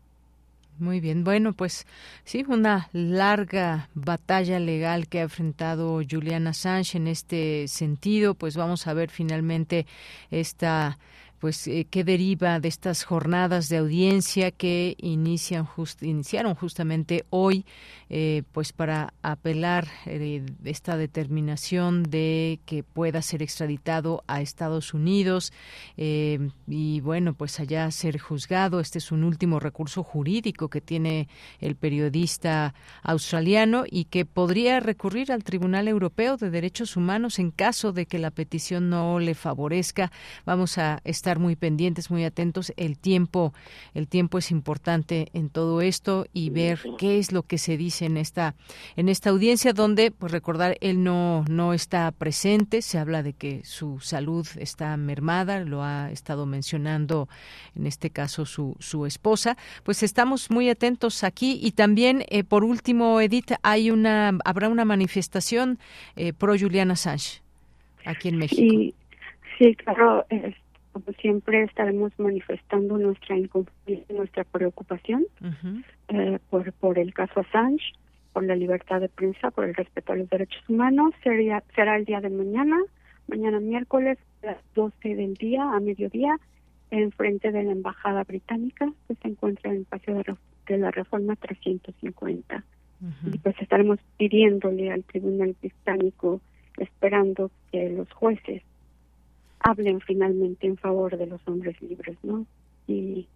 Muy bien, bueno, pues sí, una larga batalla legal que ha enfrentado Julian Assange en este sentido, pues vamos a ver finalmente esta pues eh, qué deriva de estas jornadas de audiencia que inician just, iniciaron justamente hoy eh, pues para apelar eh, esta determinación de que pueda ser extraditado a Estados Unidos eh, y bueno pues allá ser juzgado. Este es un último recurso jurídico que tiene el periodista australiano y que podría recurrir al Tribunal Europeo de Derechos Humanos en caso de que la petición no le favorezca. Vamos a muy pendientes muy atentos. El tiempo el tiempo es importante en todo esto y ver qué es lo que se dice en esta en esta audiencia donde pues recordar él no no está presente. Se habla de que su salud está mermada lo ha estado mencionando en este caso su su esposa. Pues estamos muy atentos aquí. Y también eh, por último Edith hay una habrá una manifestación eh, pro Juliana Assange aquí en México. sí, sí claro como siempre estaremos manifestando nuestra nuestra preocupación uh -huh. eh, por por el caso Assange, por la libertad de prensa, por el respeto a los derechos humanos. Sería, será el día de mañana, mañana miércoles a las 12 del día a mediodía, en frente de la embajada británica que se encuentra en el Paseo de, de la Reforma 350. Uh -huh. Y pues estaremos pidiéndole al tribunal británico, esperando que los jueces hablen finalmente en favor de los hombres libres, ¿no? Y,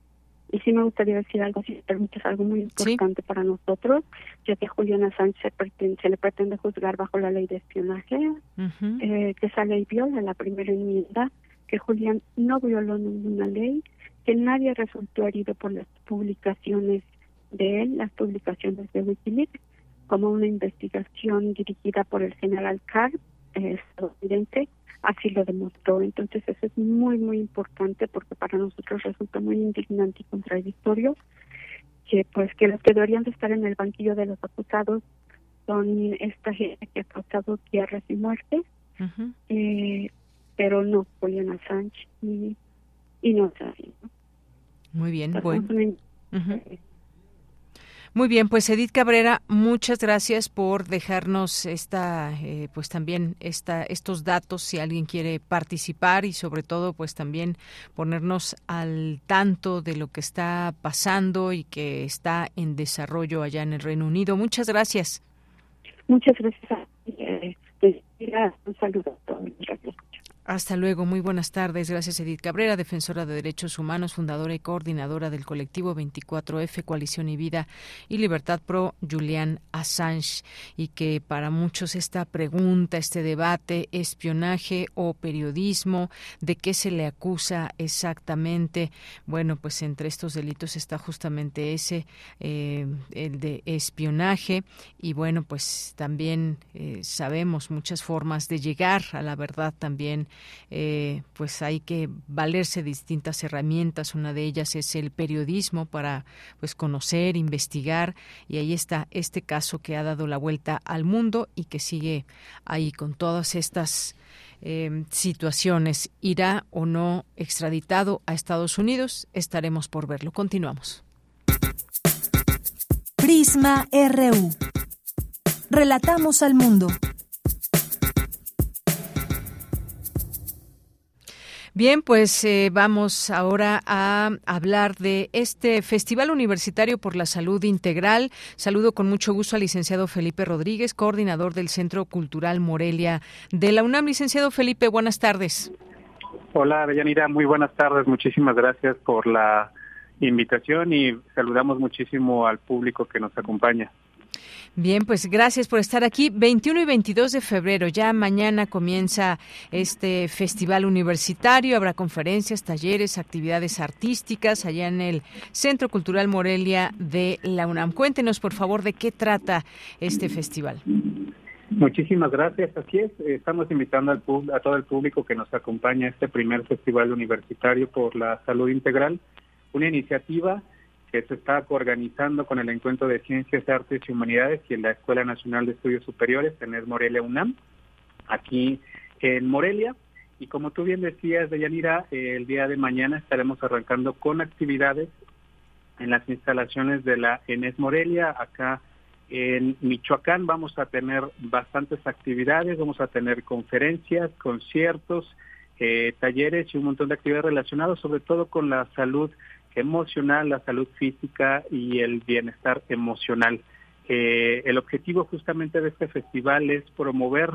y sí me gustaría decir algo, si me permites, algo muy importante ¿Sí? para nosotros, ya que Juliana Assange se, pretende, se le pretende juzgar bajo la ley de espionaje, uh -huh. eh, que esa ley viola la primera enmienda, que Julián no violó ninguna ley, que nadie resultó herido por las publicaciones de él, las publicaciones de Wikileaks, como una investigación dirigida por el general Carr, eh, estadounidense, así lo demostró. Entonces eso es muy, muy importante porque para nosotros resulta muy indignante y contradictorio que pues que los que deberían de estar en el banquillo de los acusados son esta gente que ha causado guerras y muertes, uh -huh. eh, pero no Julian Assange y, y no. ¿no? Muy bien, bueno. Uh -huh. Muy bien, pues Edith Cabrera, muchas gracias por dejarnos esta, eh, pues también esta, estos datos si alguien quiere participar y sobre todo, pues también ponernos al tanto de lo que está pasando y que está en desarrollo allá en el Reino Unido. Muchas gracias. Muchas gracias. Eh, pues, un saludo a todos. Hasta luego, muy buenas tardes. Gracias Edith Cabrera, defensora de derechos humanos, fundadora y coordinadora del colectivo 24F, Coalición y Vida y Libertad Pro, Julian Assange. Y que para muchos esta pregunta, este debate, espionaje o periodismo, ¿de qué se le acusa exactamente? Bueno, pues entre estos delitos está justamente ese, eh, el de espionaje. Y bueno, pues también eh, sabemos muchas formas de llegar a la verdad también eh, pues hay que valerse de distintas herramientas. Una de ellas es el periodismo para pues conocer, investigar y ahí está este caso que ha dado la vuelta al mundo y que sigue ahí con todas estas eh, situaciones. ¿Irá o no extraditado a Estados Unidos? Estaremos por verlo. Continuamos. Prisma RU. Relatamos al mundo. Bien, pues eh, vamos ahora a hablar de este Festival Universitario por la Salud Integral. Saludo con mucho gusto al licenciado Felipe Rodríguez, coordinador del Centro Cultural Morelia de la UNAM. Licenciado Felipe, buenas tardes. Hola, Deyanira, muy buenas tardes. Muchísimas gracias por la invitación y saludamos muchísimo al público que nos acompaña. Bien, pues gracias por estar aquí. 21 y 22 de febrero, ya mañana comienza este festival universitario. Habrá conferencias, talleres, actividades artísticas allá en el Centro Cultural Morelia de la UNAM. Cuéntenos, por favor, de qué trata este festival. Muchísimas gracias. Así es, estamos invitando al a todo el público que nos acompaña a este primer festival universitario por la salud integral, una iniciativa que se está coorganizando con el Encuentro de Ciencias, Artes y Humanidades y en la Escuela Nacional de Estudios Superiores, en el Morelia UNAM, aquí en Morelia. Y como tú bien decías, Deyanira, eh, el día de mañana estaremos arrancando con actividades en las instalaciones de la ENES Morelia, acá en Michoacán. Vamos a tener bastantes actividades, vamos a tener conferencias, conciertos, eh, talleres y un montón de actividades relacionadas sobre todo con la salud emocional, la salud física y el bienestar emocional. Eh, el objetivo justamente de este festival es promover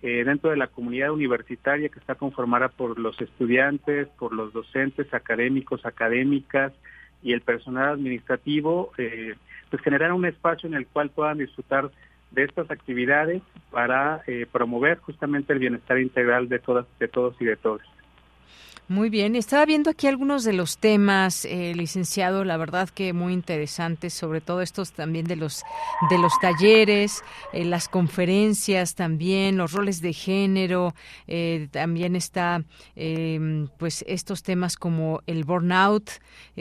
eh, dentro de la comunidad universitaria que está conformada por los estudiantes, por los docentes, académicos, académicas y el personal administrativo, eh, pues generar un espacio en el cual puedan disfrutar de estas actividades para promover justamente el bienestar integral de todas, de todos y de todos. Muy bien, estaba viendo aquí algunos de los temas, eh, licenciado, la verdad que muy interesantes, sobre todo estos también de los de los talleres, eh, las conferencias también, los roles de género, eh, también está em, pues estos temas como el burnout,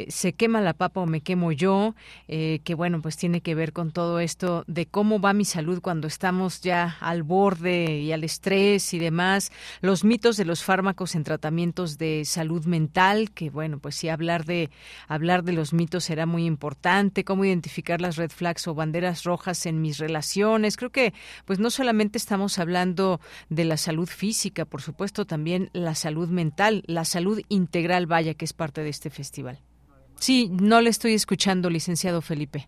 se quema la papa o me quemo yo, que bueno pues tiene que ver con todo esto de cómo va mi salud cuando estamos ya al borde y al estrés y demás, los mitos de los fármacos en tratamientos de salud mental, que bueno, pues sí hablar de hablar de los mitos será muy importante, cómo identificar las red flags o banderas rojas en mis relaciones. Creo que pues no solamente estamos hablando de la salud física, por supuesto también la salud mental, la salud integral, vaya que es parte de este festival. Sí, no le estoy escuchando, licenciado Felipe.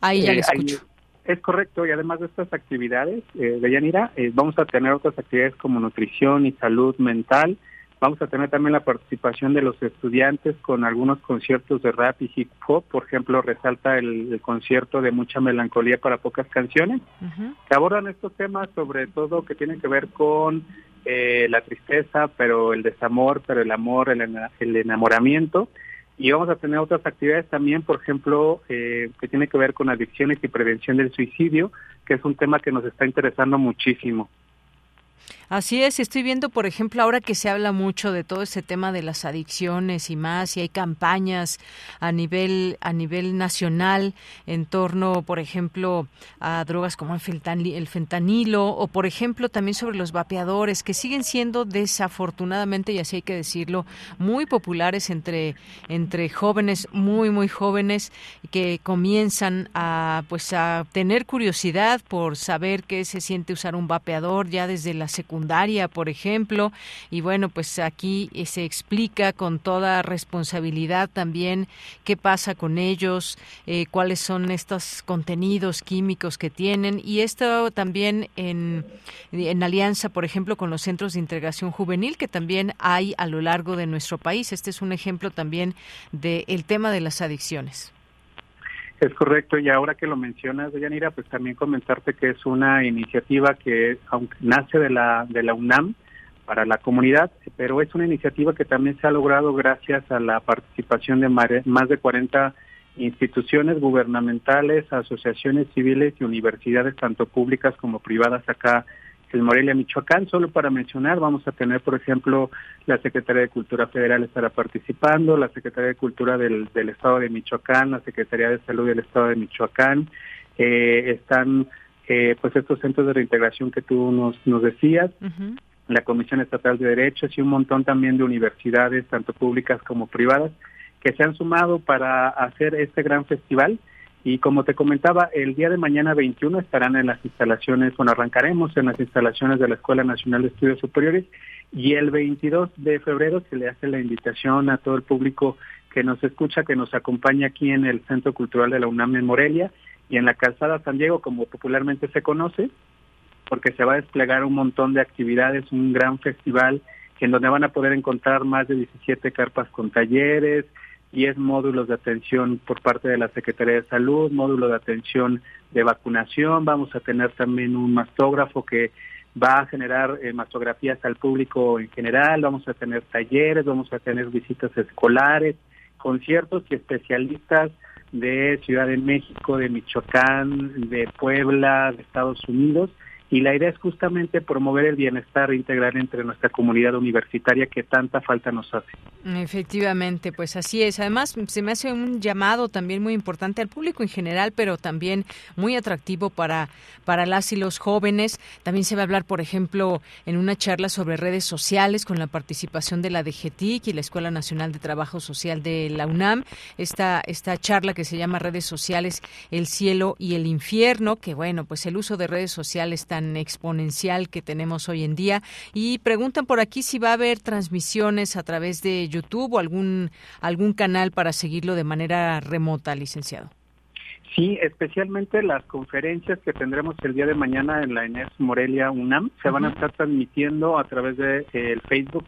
Ahí ya le escucho. Es correcto, y además de estas actividades, eh, de Yanira, eh, vamos a tener otras actividades como nutrición y salud mental, Vamos a tener también la participación de los estudiantes con algunos conciertos de rap y hip hop. Por ejemplo, resalta el, concierto de Mucha Melancolía para Pocas Canciones, que abordan estos temas sobre todo que tienen que ver con eh, la tristeza, pero el desamor, pero el amor, el, enamoramiento. Y vamos a tener otras actividades también, por ejemplo, eh, que tiene que ver con adicciones y prevención del suicidio, que es un tema que nos está interesando muchísimo. Así es, estoy viendo, por ejemplo, ahora que se habla mucho de todo ese tema de las adicciones y más, y hay campañas a nivel a nivel nacional en torno, por ejemplo, a drogas como el fentanilo o, por ejemplo, también sobre los vapeadores que siguen siendo desafortunadamente, y así hay que decirlo, muy populares entre entre jóvenes muy muy jóvenes que comienzan a pues a tener curiosidad por saber qué se siente usar un vapeador ya desde la secundaria secundaria, por ejemplo, y bueno, pues aquí eh, se explica con toda responsabilidad también qué pasa con ellos, eh, cuáles son estos contenidos químicos que tienen y esto también en, en alianza, por ejemplo, con los centros de integración juvenil que también hay a lo largo de nuestro país. Este es un ejemplo también del tema de las adicciones. Es correcto, y ahora que lo mencionas, Yanira, pues también comentarte que es una iniciativa que aunque nace de la, de la UNAM para la comunidad, pero es una iniciativa que también se ha logrado gracias a la participación de más de 40 instituciones gubernamentales, asociaciones civiles y universidades, tanto públicas como privadas acá el Morelia, Michoacán. Solo para mencionar, vamos a tener, por ejemplo, la Secretaría de Cultura Federal estará participando, la Secretaría de Cultura del, Estado de Michoacán, la Secretaría de Salud del Estado de Michoacán. Eh, están eh, pues estos centros de reintegración que tú nos, nos decías. la Comisión Estatal de Derechos y un montón también de universidades, tanto públicas como privadas, que se han sumado para hacer este gran festival y como te comentaba, el día de mañana 21 estarán en las instalaciones, bueno, arrancaremos en las instalaciones de la Escuela Nacional de Estudios Superiores y el 22 de febrero se le hace la invitación a todo el público que nos escucha, que nos acompaña aquí en el Centro Cultural de la UNAM en Morelia y en la Calzada San Diego, como popularmente se conoce, porque se va a desplegar un montón de actividades, un gran festival en donde van a poder encontrar más de 17 carpas con talleres, 10 módulos de atención por parte de la Secretaría de Salud, módulo de atención de vacunación, vamos a tener también un mastógrafo que va a generar eh, mastografías al público en general, vamos a tener talleres, vamos a tener visitas escolares, conciertos y especialistas de Ciudad de México, de Michoacán, de Puebla, de Estados Unidos, y la idea es justamente promover el bienestar integral entre nuestra comunidad universitaria que tanta falta nos hace. Efectivamente, pues así es. Además, se me hace un llamado también muy importante al público en general, pero también muy atractivo para, para las y los jóvenes. También se va a hablar, por ejemplo, en una charla sobre redes sociales con la participación de la DGTIC y la Escuela Nacional de Trabajo Social de la UNAM. Esta, esta charla que se llama Redes Sociales, el cielo y el infierno, que bueno, pues el uso de redes sociales tan tan exponencial que tenemos hoy en día. Y preguntan por aquí si va a haber transmisiones a través de YouTube o algún, algún canal para seguirlo de manera remota, licenciado. Sí, especialmente las conferencias que tendremos el día de mañana en la Inés Morelia UNAM se van a estar transmitiendo a través de eh, el Facebook.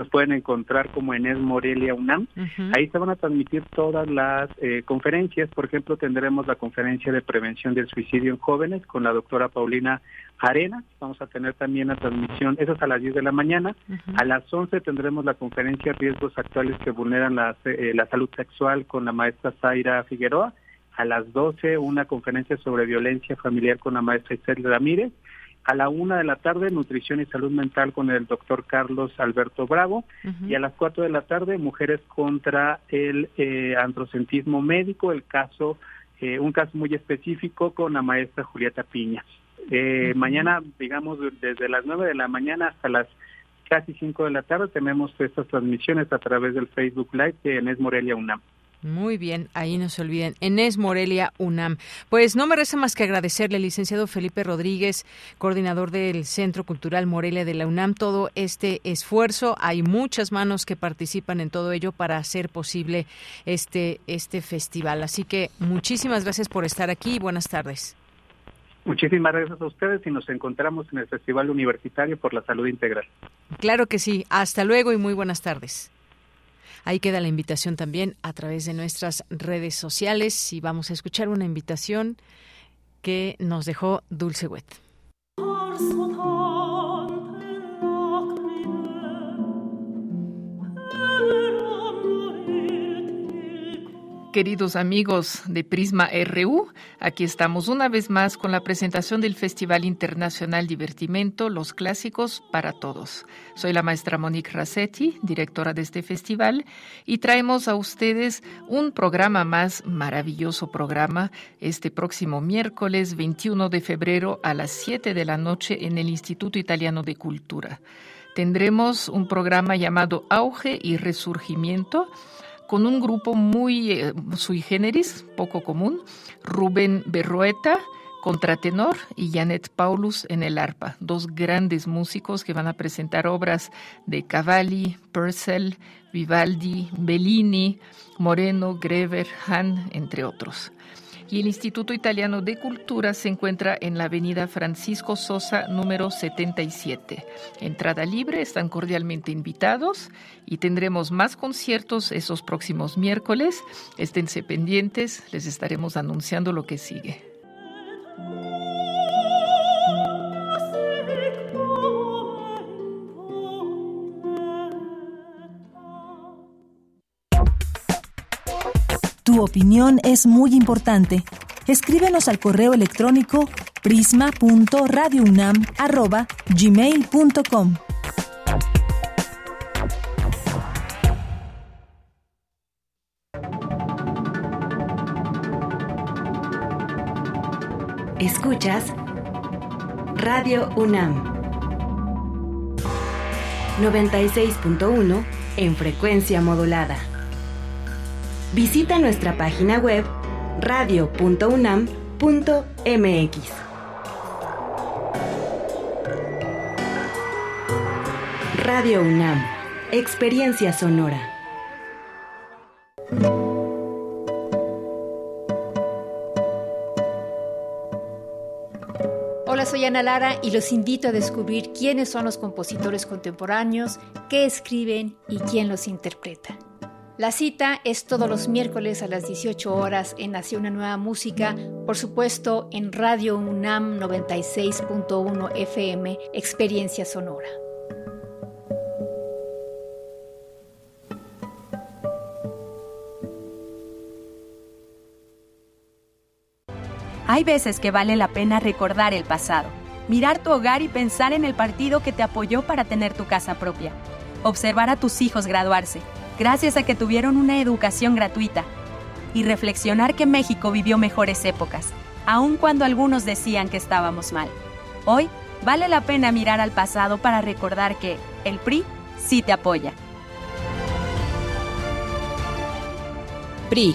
Nos pueden encontrar como Inés Morelia UNAM. Ahí se van a transmitir todas las eh, conferencias. Por ejemplo, tendremos la conferencia de prevención del suicidio en jóvenes con la doctora Paulina Arena. Vamos a tener también la transmisión, eso es a las 10 de la mañana. A las 11 tendremos la conferencia Riesgos Actuales que vulneran la, eh, la salud sexual con la maestra Zaira Figueroa a las 12 una conferencia sobre violencia familiar con la maestra Isabel Ramírez, a la una de la tarde nutrición y salud mental con el doctor Carlos Alberto Bravo y a las 4 de la tarde mujeres contra el eh, androcentismo médico, el caso, eh, un caso muy específico con la maestra Julieta Piña. Eh, mañana, digamos, desde las 9 de la mañana hasta las casi 5 de la tarde tenemos estas transmisiones a través del Facebook Live de Enes Morelia UNAM. Muy bien, ahí no se olviden. Enes Morelia UNAM. Pues no me resta más que agradecerle, licenciado Felipe Rodríguez, coordinador del Centro Cultural Morelia de la UNAM, todo este esfuerzo. Hay muchas manos que participan en todo ello para hacer posible este, este festival. Así que muchísimas gracias por estar aquí y buenas tardes. Muchísimas gracias a ustedes y nos encontramos en el Festival Universitario por la Salud Integral. Claro que sí. Hasta luego y muy buenas tardes. Ahí queda la invitación también a través de nuestras redes sociales y vamos a escuchar una invitación que nos dejó Dulce Wet. Queridos amigos de Prisma RU, aquí estamos una vez más con la presentación del Festival Internacional Divertimento, Los Clásicos para Todos. Soy la maestra Monique Rassetti, directora de este festival, y traemos a ustedes un programa más, maravilloso programa, este próximo miércoles 21 de febrero a las 7 de la noche en el Instituto Italiano de Cultura. Tendremos un programa llamado Auge y Resurgimiento con un grupo muy eh, sui generis, poco común, Rubén Berroeta, contratenor, y Janet Paulus en el arpa, dos grandes músicos que van a presentar obras de Cavalli, Purcell, Vivaldi, Bellini, Moreno, Grever, Hahn, entre otros y el Instituto Italiano de Cultura se encuentra en la avenida Francisco Sosa número 77. Entrada libre, están cordialmente invitados y tendremos más conciertos esos próximos miércoles. Esténse pendientes, les estaremos anunciando lo que sigue. Tu opinión es muy importante. Escríbenos al correo electrónico prisma.radiounam@gmail.com. Escuchas Radio UNAM 96.1 en frecuencia modulada. Visita nuestra página web radio.unam.mx. Radio UNAM, Experiencia Sonora. Hola, soy Ana Lara y los invito a descubrir quiénes son los compositores contemporáneos, qué escriben y quién los interpreta. La cita es todos los miércoles a las 18 horas en Nación una Nueva Música, por supuesto en Radio UNAM 96.1 FM, Experiencia Sonora. Hay veces que vale la pena recordar el pasado, mirar tu hogar y pensar en el partido que te apoyó para tener tu casa propia, observar a tus hijos graduarse gracias a que tuvieron una educación gratuita, y reflexionar que México vivió mejores épocas, aun cuando algunos decían que estábamos mal. Hoy vale la pena mirar al pasado para recordar que el PRI sí te apoya. PRI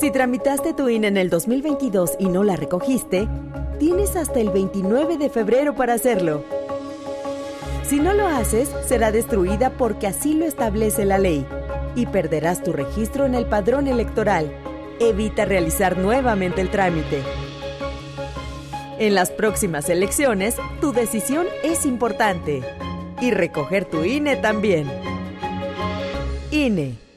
Si tramitaste tu INE en el 2022 y no la recogiste, tienes hasta el 29 de febrero para hacerlo. Si no lo haces, será destruida porque así lo establece la ley y perderás tu registro en el padrón electoral. Evita realizar nuevamente el trámite. En las próximas elecciones, tu decisión es importante. Y recoger tu INE también. INE.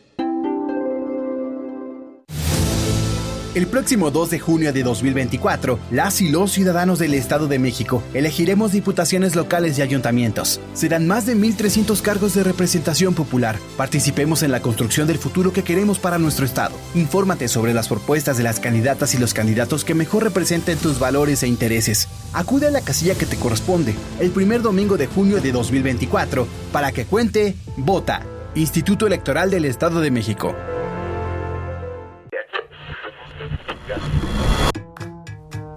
El próximo 2 de junio de 2024, las y los ciudadanos del Estado de México elegiremos diputaciones locales y ayuntamientos. Serán más de 1.300 cargos de representación popular. Participemos en la construcción del futuro que queremos para nuestro Estado. Infórmate sobre las propuestas de las candidatas y los candidatos que mejor representen tus valores e intereses. Acude a la casilla que te corresponde el primer domingo de junio de 2024 para que cuente, vota. Instituto Electoral del Estado de México.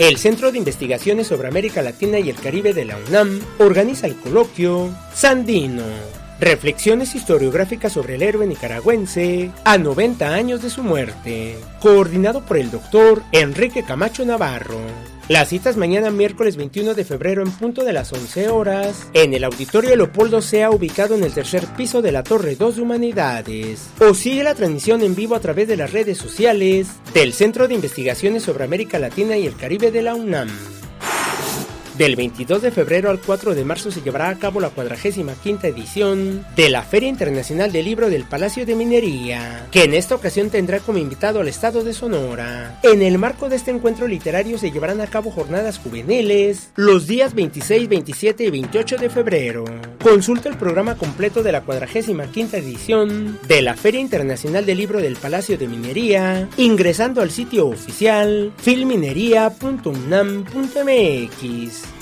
El Centro de Investigaciones sobre América Latina y el Caribe de la UNAM organiza el coloquio Sandino. Reflexiones historiográficas sobre el héroe nicaragüense a 90 años de su muerte, coordinado por el doctor Enrique Camacho Navarro. Las citas mañana miércoles 21 de febrero en punto de las 11 horas en el Auditorio Leopoldo Sea ubicado en el tercer piso de la Torre 2 de Humanidades. O sigue la transmisión en vivo a través de las redes sociales del Centro de Investigaciones sobre América Latina y el Caribe de la UNAM. Del 22 de febrero al 4 de marzo se llevará a cabo la 45 edición de la Feria Internacional del Libro del Palacio de Minería, que en esta ocasión tendrá como invitado al estado de Sonora. En el marco de este encuentro literario se llevarán a cabo jornadas juveniles los días 26, 27 y 28 de febrero. Consulta el programa completo de la 45 edición de la Feria Internacional del Libro del Palacio de Minería ingresando al sitio oficial filminería.unam.mx.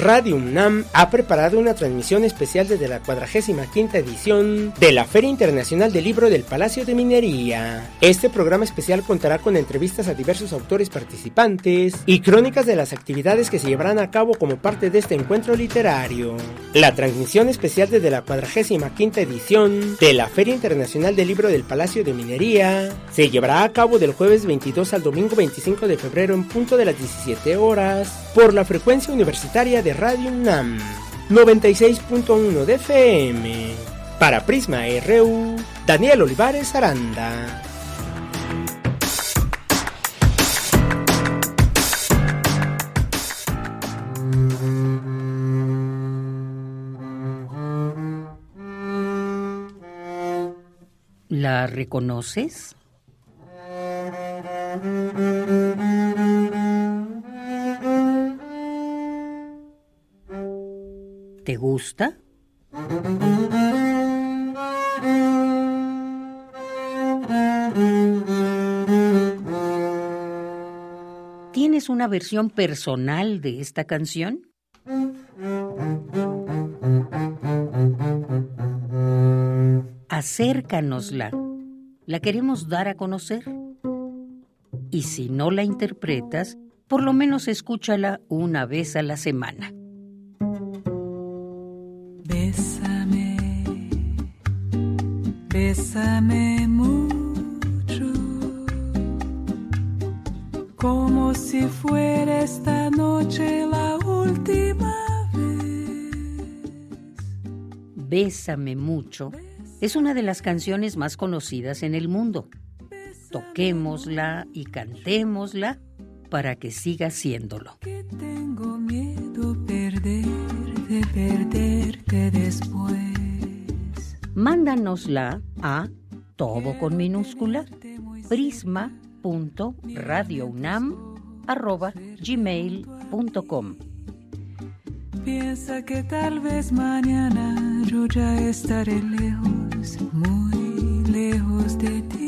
Radio UNAM ha preparado una transmisión especial desde la 45 edición de la Feria Internacional del Libro del Palacio de Minería. Este programa especial contará con entrevistas a diversos autores participantes y crónicas de las actividades que se llevarán a cabo como parte de este encuentro literario. La transmisión especial desde la 45 edición de la Feria Internacional del Libro del Palacio de Minería se llevará a cabo del jueves 22 al domingo 25 de febrero en punto de las 17 horas por la frecuencia universitaria de Radio UNAM 96.1 de FM. Para Prisma RU, Daniel Olivares Aranda. ¿La reconoces? ¿Te gusta? ¿Tienes una versión personal de esta canción? Acércanosla. La queremos dar a conocer. Y si no la interpretas, por lo menos escúchala una vez a la semana. Bésame, bésame mucho, como si fuera esta noche la última vez. Bésame mucho es una de las canciones más conocidas en el mundo. Toquémosla y cantémosla para que siga siéndolo. tengo miedo perder, de perderte después. Mándanosla a todo con minúscula prisma.radiounam@gmail.com. Piensa que tal vez mañana yo ya estaré lejos, muy lejos de ti.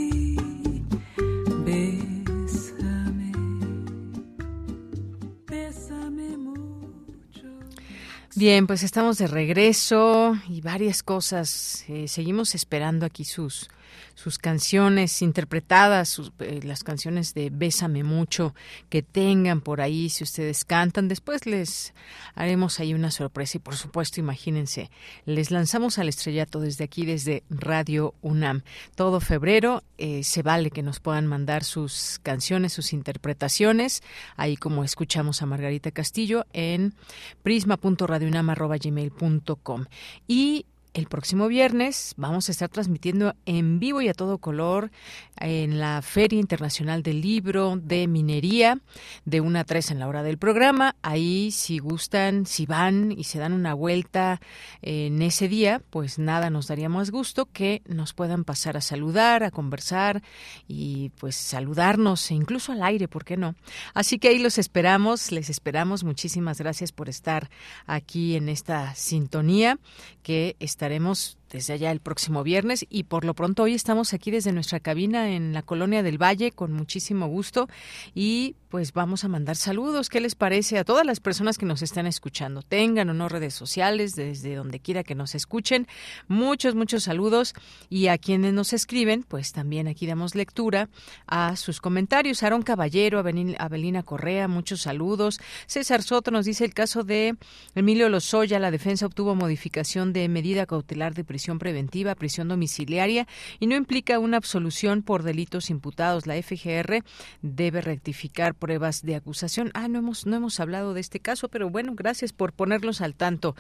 Bien, pues estamos de regreso y varias cosas. Eh, seguimos esperando aquí sus sus canciones interpretadas, sus, eh, las canciones de Bésame mucho que tengan por ahí, si ustedes cantan, después les haremos ahí una sorpresa y por supuesto, imagínense, les lanzamos al estrellato desde aquí, desde Radio UNAM. Todo febrero eh, se vale que nos puedan mandar sus canciones, sus interpretaciones, ahí como escuchamos a Margarita Castillo en prisma.radiounam.gmail.com y el próximo viernes vamos a estar transmitiendo en vivo y a todo color en la Feria Internacional del Libro de Minería de 1 a 3 en la hora del programa. Ahí si gustan, si van y se dan una vuelta en ese día, pues nada, nos daría más gusto que nos puedan pasar a saludar, a conversar y pues saludarnos incluso al aire, ¿por qué no? Así que ahí los esperamos, les esperamos. Muchísimas gracias por estar aquí en esta sintonía que estaremos desde allá el próximo viernes y por lo pronto hoy estamos aquí desde nuestra cabina en la colonia del Valle con muchísimo gusto y pues vamos a mandar saludos. ¿Qué les parece a todas las personas que nos están escuchando? Tengan o no redes sociales desde donde quiera que nos escuchen. Muchos, muchos saludos y a quienes nos escriben, pues también aquí damos lectura a sus comentarios. Aaron Caballero, Abelina Correa, muchos saludos. César Soto nos dice el caso de Emilio Lozoya, la defensa obtuvo modificación de medida cautelar de prisión preventiva, prisión domiciliaria y no implica una absolución por delitos imputados. La FGR debe rectificar pruebas de acusación. Ah, no hemos, no hemos hablado de este caso, pero bueno, gracias por ponerlos al tanto,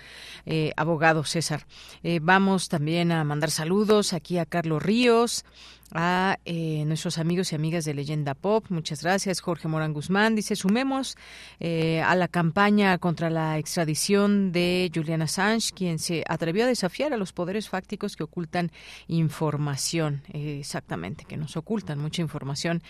eh, abogado César. Eh, vamos también a mandar saludos aquí a Carlos Ríos, a eh, nuestros amigos y amigas de Leyenda Pop. Muchas gracias. Jorge Morán Guzmán dice, sumemos eh, a la campaña contra la extradición de Julian Assange, quien se atrevió a desafiar a los poderes fácticos que ocultan información. Exactamente, que nos ocultan mucha información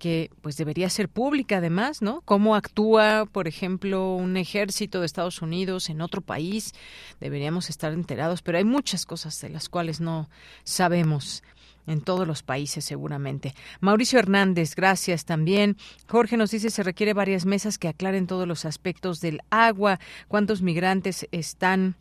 que pues debería ser pública además, ¿no? Cómo actúa, por ejemplo, un ejército de Estados Unidos en otro país, deberíamos estar enterados, pero hay muchas cosas de las cuales no sabemos en todos los países seguramente. Mauricio Hernández, gracias también. Jorge nos dice se requiere varias mesas que aclaren todos los aspectos del agua, cuántos migrantes están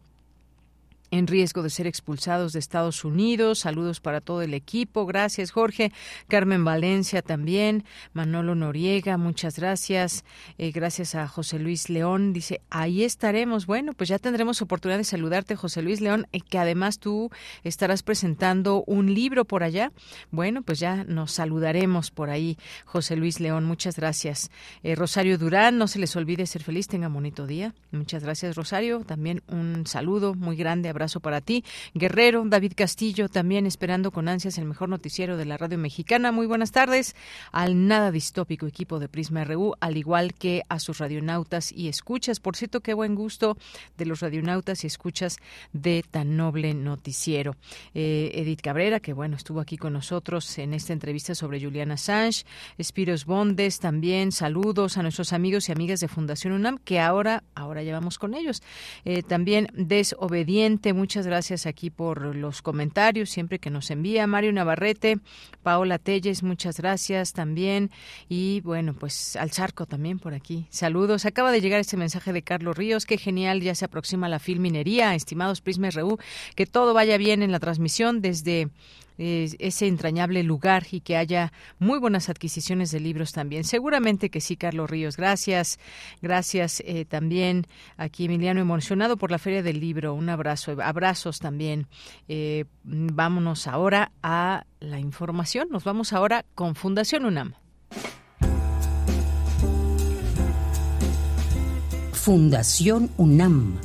en riesgo de ser expulsados de Estados Unidos. Saludos para todo el equipo. Gracias, Jorge. Carmen Valencia también. Manolo Noriega, muchas gracias. Eh, gracias a José Luis León. Dice, ahí estaremos. Bueno, pues ya tendremos oportunidad de saludarte, José Luis León, y que además tú estarás presentando un libro por allá. Bueno, pues ya nos saludaremos por ahí, José Luis León. Muchas gracias. Eh, Rosario Durán, no se les olvide ser feliz. Tenga bonito día. Muchas gracias, Rosario. También un saludo muy grande. Abrazo para ti. Guerrero, David Castillo, también esperando con ansias el mejor noticiero de la radio mexicana. Muy buenas tardes al nada distópico equipo de Prisma RU, al igual que a sus radionautas y escuchas. Por cierto, qué buen gusto de los radionautas y escuchas de tan noble noticiero. Eh, Edith Cabrera, que bueno, estuvo aquí con nosotros en esta entrevista sobre Juliana Assange. Spiros Bondes, también saludos a nuestros amigos y amigas de Fundación UNAM, que ahora, ahora llevamos con ellos. Eh, también Desobediente, muchas gracias aquí por los comentarios, siempre que nos envía. Mario Navarrete, Paola Telles, muchas gracias también. Y bueno, pues al charco también por aquí. Saludos. Acaba de llegar este mensaje de Carlos Ríos. Qué genial, ya se aproxima la filminería. Estimados Prisma RU, que todo vaya bien en la transmisión desde ese entrañable lugar y que haya muy buenas adquisiciones de libros también. Seguramente que sí, Carlos Ríos. Gracias. Gracias eh, también aquí Emiliano emocionado por la Feria del Libro. Un abrazo. Abrazos también. Eh, vámonos ahora a la información. Nos vamos ahora con Fundación UNAM. Fundación UNAM.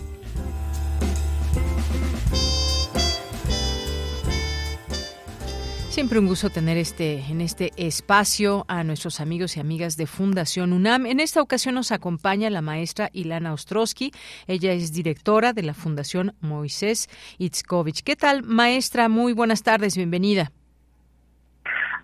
Siempre un gusto tener este en este espacio a nuestros amigos y amigas de Fundación UNAM. En esta ocasión nos acompaña la maestra Ilana Ostrowski. Ella es directora de la Fundación Moisés Itzkovich. ¿Qué tal, maestra? Muy buenas tardes, bienvenida.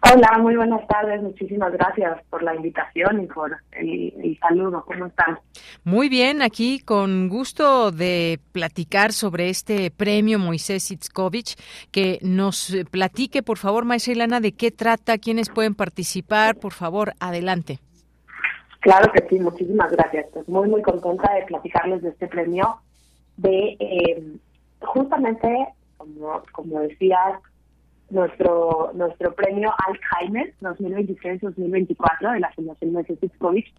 Hola, muy buenas tardes. Muchísimas gracias por la invitación y por el, saludo. ¿Cómo están? Muy bien, aquí con gusto de platicar sobre este premio Moisés Itzkovich. Que nos platique, por favor, maestra Ilana, de qué trata, quiénes pueden participar. Por favor, adelante. Claro que sí, muchísimas gracias. Pues muy, muy contenta de platicarles de este premio. De eh, justamente, como, como decías, nuestro nuestro premio Alzheimer 2023-2024 de la Fundación Massachusetts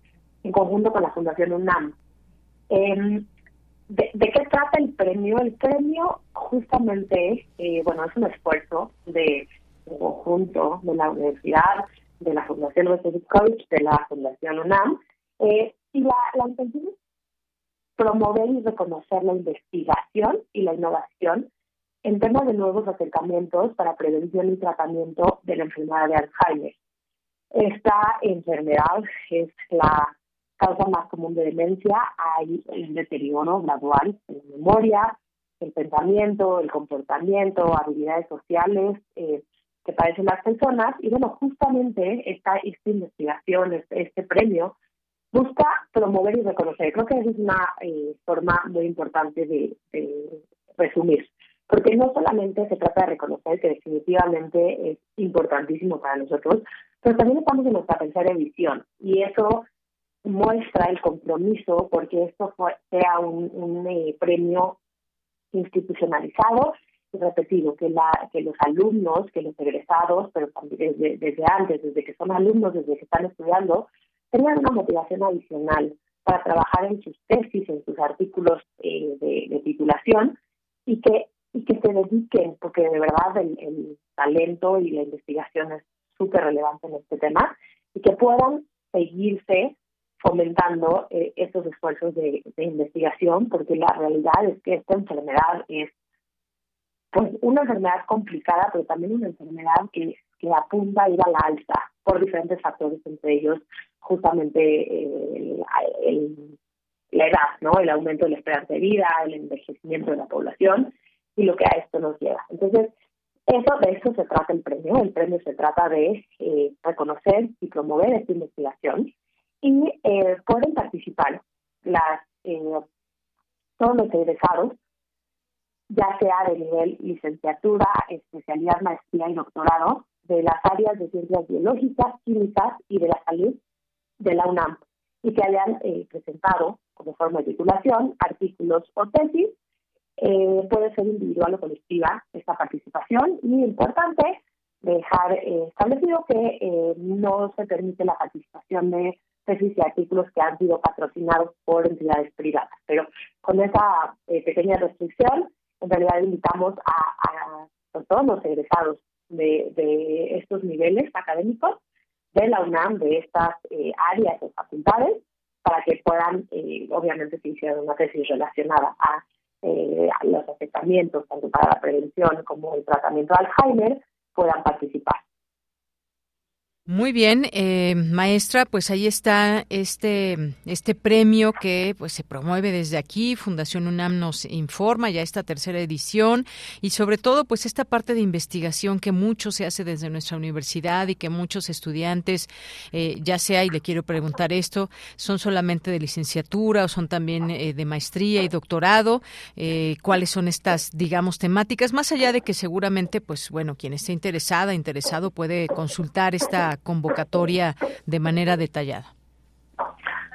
en conjunto con la Fundación UNAM. Em, de, qué trata el premio? El premio justamente, eh, bueno, es un esfuerzo de, conjunto de la universidad, de la Fundación Massachusetts de la Fundación UNAM, eh, y la, la intención es promover y reconocer la investigación y la innovación en temas de nuevos acercamientos para prevención y tratamiento de la enfermedad de Alzheimer. Esta enfermedad es la causa más común de demencia. Hay un deterioro gradual en la memoria, el pensamiento, el comportamiento, habilidades sociales eh, que padecen las personas. Y bueno, justamente esta, esta investigación, este, este premio, busca promover y reconocer. Creo que es una eh, forma muy importante de, de resumir porque no solamente se trata de reconocer que definitivamente es importantísimo para nosotros, pero también estamos en nuestra tercera visión y eso muestra el compromiso porque esto sea un, eh, premio institucionalizado. Y repetido, que, la, que los alumnos, que los egresados, pero también desde, desde antes, desde que son alumnos, desde que están estudiando, tengan una motivación adicional para trabajar en sus tesis, en sus artículos eh, de, de titulación y que y que se dediquen, porque de verdad el, talento y la investigación es súper relevante en este tema, y que puedan seguirse fomentando eh, estos esfuerzos de, investigación, porque la realidad es que esta enfermedad es pues una enfermedad complicada, pero también una enfermedad que, que apunta a ir a la alza por diferentes factores, entre ellos justamente eh, la edad, ¿no? El aumento de la esperanza de vida, el envejecimiento de la población y lo que a esto nos lleva. Entonces, eso de eso se trata el premio. El premio se trata de eh, reconocer y promover esta investigación y eh, pueden participar las eh, todos los egresados, ya sea de nivel licenciatura, especialidad, maestría y doctorado, de las áreas de ciencias biológicas, químicas y de la salud de la UNAM, y que hayan eh, presentado como forma de titulación artículos o tesis eh, puede ser individual o colectiva esta participación y importante dejar eh, establecido que eh, no se permite la participación de tesis y artículos que han sido patrocinados por entidades privadas. Pero con esa pequeña restricción, en realidad invitamos a, todos los egresados de, de, estos niveles académicos de la UNAM, de estas áreas o facultades, para que puedan, obviamente, si hicieron una tesis relacionada a eh, los afectamientos, tanto para la prevención como el tratamiento de Alzheimer, puedan participar. Muy bien, eh, maestra, pues ahí está este este premio que pues se promueve desde aquí. Fundación UNAM nos informa ya esta tercera edición y sobre todo pues esta parte de investigación que mucho se hace desde nuestra universidad y que muchos estudiantes, eh, ya sea y le quiero preguntar esto, son solamente de licenciatura o son también eh, de maestría y doctorado. ¿Cuáles son estas digamos temáticas más allá de que seguramente pues bueno quien esté interesada interesado puede consultar esta convocatoria de manera detallada.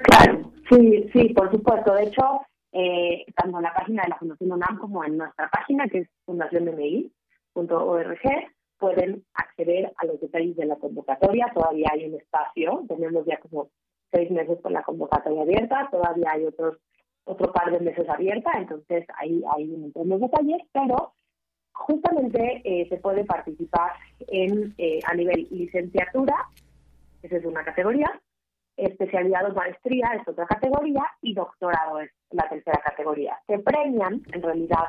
Claro, sí, sí, por supuesto. De hecho, eh, tanto en la página de la Fundación UNAM como en nuestra página, que es fundaciondmi.org, pueden acceder a los detalles de la convocatoria. Todavía hay un espacio, tenemos ya como seis meses con la convocatoria abierta, todavía hay otros otro par de meses abierta, entonces ahí hay un montón de detalles, pero justamente eh, se puede participar en eh, a nivel licenciatura, esa es una categoría, especialidad o maestría es otra categoría y doctorado es la tercera categoría. Se premian en realidad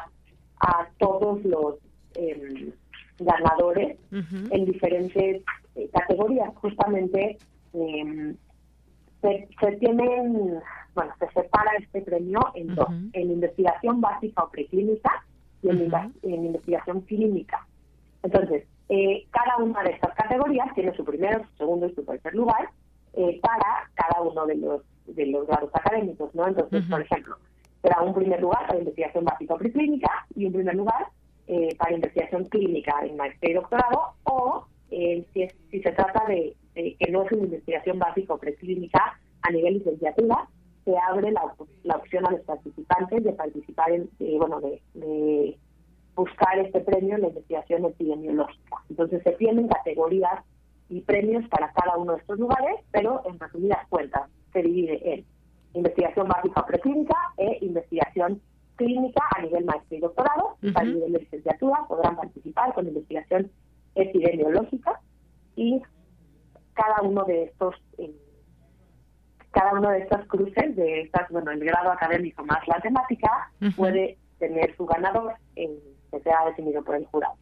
a todos los em, ganadores en diferentes eh, categorías. Justamente em, se, se, tienen, bueno, se separa este premio en dos, en investigación básica o preclínica y en, investigación clínica. Entonces, eh, cada una de estas categorías tiene su primero, su segundo y su tercer lugar eh, para cada uno de los de los grados académicos, ¿no? Entonces, por ejemplo, será un primer lugar para investigación básica preclínica y un primer lugar eh, para investigación clínica en maestría y doctorado o si, si se trata de, que no es una investigación básica o preclínica a nivel licenciatura, se abre la, la opción a los participantes de participar en, eh, bueno, de, buscar este premio en la investigación epidemiológica. Entonces se tienen categorías y premios para cada uno de estos lugares, pero en resumidas cuentas se divide en investigación básica preclínica e investigación clínica a nivel maestría y doctorado. A nivel de licenciatura podrán participar con investigación epidemiológica y cada uno de estos eh, cada uno de estas cruces, de estas, bueno, el grado académico más la temática, puede tener su ganador en, que sea definido por el jurado.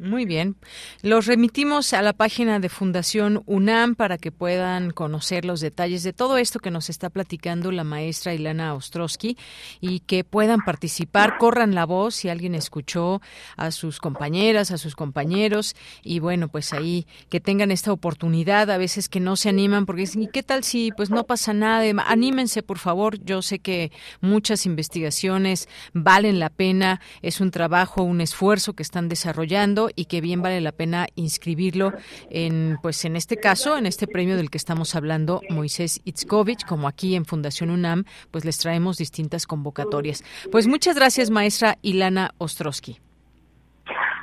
Muy bien. Los remitimos a la página de Fundación UNAM para que puedan conocer los detalles de todo esto que nos está platicando la maestra Ilana Ostrowski y que puedan participar, corran la voz si alguien escuchó a sus compañeras, a sus compañeros y bueno, pues ahí que tengan esta oportunidad, a veces que no se animan porque dicen, ¿y qué tal si pues no pasa nada? Anímense, por favor. Yo sé que muchas investigaciones valen la pena, es un trabajo, un esfuerzo que están desarrollando y que bien vale la pena inscribirlo en, pues en este caso, en este premio del que estamos hablando, Moisés Itzkovich, como aquí en Fundación UNAM, pues les traemos distintas convocatorias. Pues muchas gracias, maestra Ilana Ostrowski.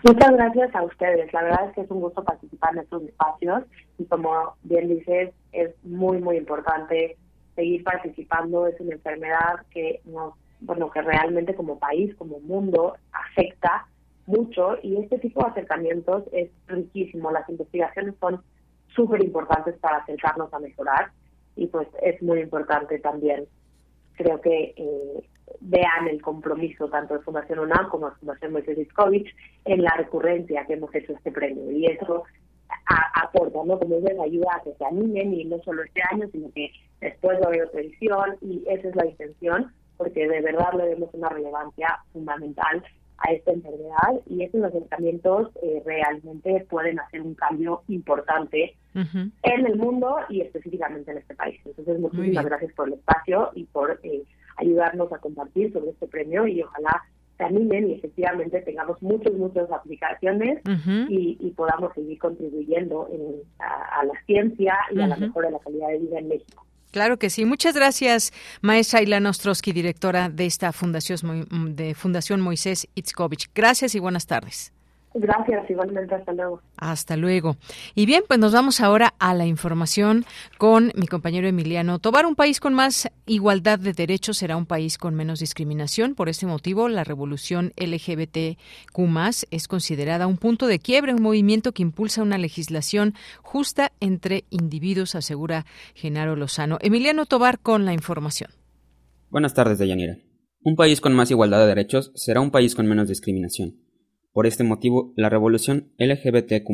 Muchas gracias a ustedes. La verdad es que es un gusto participar en estos espacios y como bien dices, es muy, muy importante seguir participando. Es una enfermedad que nos, bueno, que realmente como país, como mundo, afecta mucho y este tipo de acercamientos es riquísimo. Las investigaciones son súper importantes para acercarnos a mejorar y pues es muy importante también, creo que eh, vean el compromiso tanto de Fundación UNAM como de Fundación Moisés Iskovich en la recurrencia que hemos hecho este premio y eso aporta, ¿no? Como les ayuda a que se animen y no solo este año, sino que después va a haber otra edición y esa es la intención porque de verdad le vemos una relevancia fundamental a esta enfermedad y estos acercamientos eh, realmente pueden hacer un cambio importante en el mundo y específicamente en este país. Entonces, muchísimas gracias por el espacio y por eh, ayudarnos a compartir sobre este premio y ojalá se animen y efectivamente tengamos muchas, muchas aplicaciones y, podamos seguir contribuyendo a, la ciencia y a la mejora de la calidad de vida en México. Claro que sí. Muchas gracias, maestra Ilana Ostrowski, directora de esta fundación, de Fundación Moisés Itzkovich. Gracias y buenas tardes. Gracias, igualmente, hasta luego. Hasta luego. Y bien, pues nos vamos ahora a la información con mi compañero Emiliano Tobar. Un país con más igualdad de derechos será un país con menos discriminación. Por este motivo, la revolución LGBTQ es considerada un punto de quiebre, un movimiento que impulsa una legislación justa entre individuos, asegura Genaro Lozano. Emiliano Tobar con la información. Buenas tardes, Deyanira. Un país con más igualdad de derechos será un país con menos discriminación. Por este motivo, la revolución LGBTQ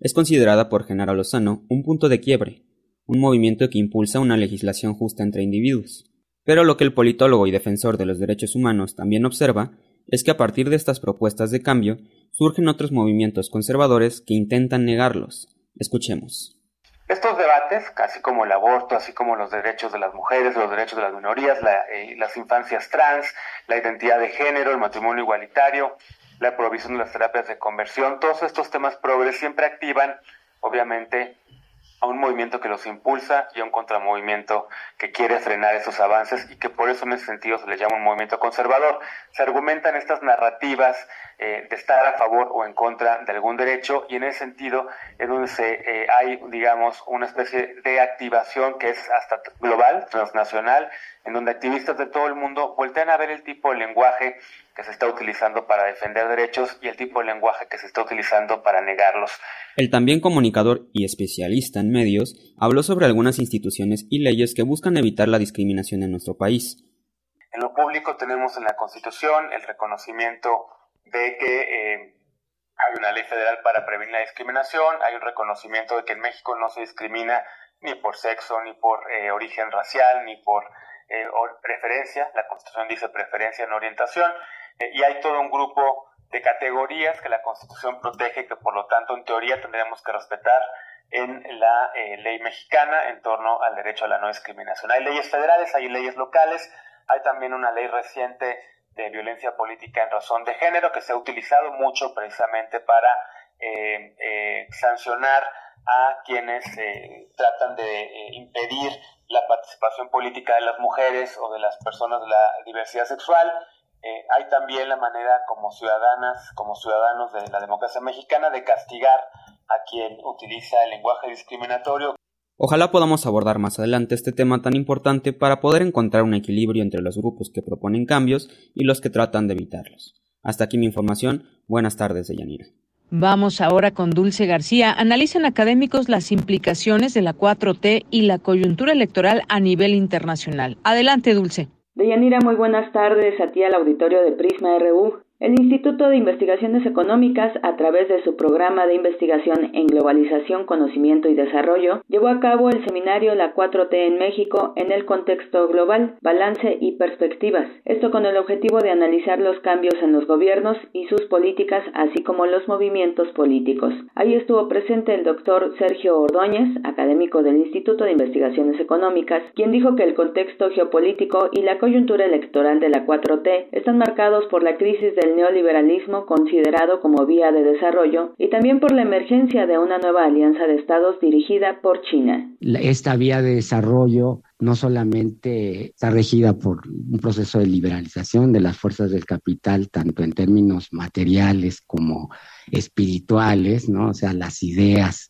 es considerada por Genaro Lozano un punto de quiebre, un movimiento que impulsa una legislación justa entre individuos. Pero lo que el politólogo y defensor de los derechos humanos también observa es que a partir de estas propuestas de cambio surgen otros movimientos conservadores que intentan negarlos. Escuchemos. Estos debates, así como el aborto, así como los derechos de las mujeres, los derechos de las minorías, eh, las infancias trans, la identidad de género, el matrimonio igualitario, la provisión de las terapias de conversión, todos estos temas progres siempre activan, obviamente, a un movimiento que los impulsa y a un contramovimiento que quiere frenar esos avances y que por eso en ese sentido se le llama un movimiento conservador. Se argumentan estas narrativas eh, de estar a favor o en contra de algún derecho y en ese sentido es donde se, eh, hay, digamos, una especie de activación que es hasta global, transnacional, en donde activistas de todo el mundo voltean a ver el tipo de lenguaje que se está utilizando para defender derechos y el tipo de lenguaje que se está utilizando para negarlos. El también comunicador y especialista en medios habló sobre algunas instituciones y leyes que buscan evitar la discriminación en nuestro país. En lo público tenemos en la Constitución el reconocimiento de que eh, hay una ley federal para prevenir la discriminación, hay un reconocimiento de que en México no se discrimina ni por sexo, ni por eh, origen racial, ni por eh, preferencia, la Constitución dice preferencia en orientación, eh, y hay todo un grupo de categorías que la Constitución protege, que por lo tanto en teoría tendríamos que respetar en la eh, ley mexicana en torno al derecho a la no discriminación. Hay leyes federales, hay leyes locales, hay también una ley reciente de violencia política en razón de género que se ha utilizado mucho precisamente para eh, sancionar a quienes tratan de impedir la participación política de las mujeres o de las personas de la diversidad sexual eh, hay también la manera como ciudadanas, como ciudadanos de la democracia mexicana de castigar a quien utiliza el lenguaje discriminatorio. Ojalá podamos abordar más adelante este tema tan importante para poder encontrar un equilibrio entre los grupos que proponen cambios y los que tratan de evitarlos. Hasta aquí mi información. Buenas tardes, Deyanira. Vamos ahora con Dulce García. Analizan académicos las implicaciones de la 4T y la coyuntura electoral a nivel internacional. Adelante, Dulce. Deyanira, muy buenas tardes a ti al auditorio de Prisma RU. El Instituto de Investigaciones Económicas, a través de su programa de investigación en globalización, conocimiento y desarrollo, llevó a cabo el seminario La 4T en México en el contexto global, balance y perspectivas. Esto con el objetivo de analizar los cambios en los gobiernos y sus políticas, así como los movimientos políticos. Ahí estuvo presente el doctor Sergio Ordóñez, académico del Instituto de Investigaciones Económicas, quien dijo que el contexto geopolítico y la coyuntura electoral de la 4T están marcados por la crisis de el neoliberalismo considerado como vía de desarrollo y también por la emergencia de una nueva alianza de estados dirigida por China. Esta vía de desarrollo no solamente está regida por un proceso de liberalización de las fuerzas del capital, tanto en términos materiales como espirituales, ¿no? O sea, las ideas,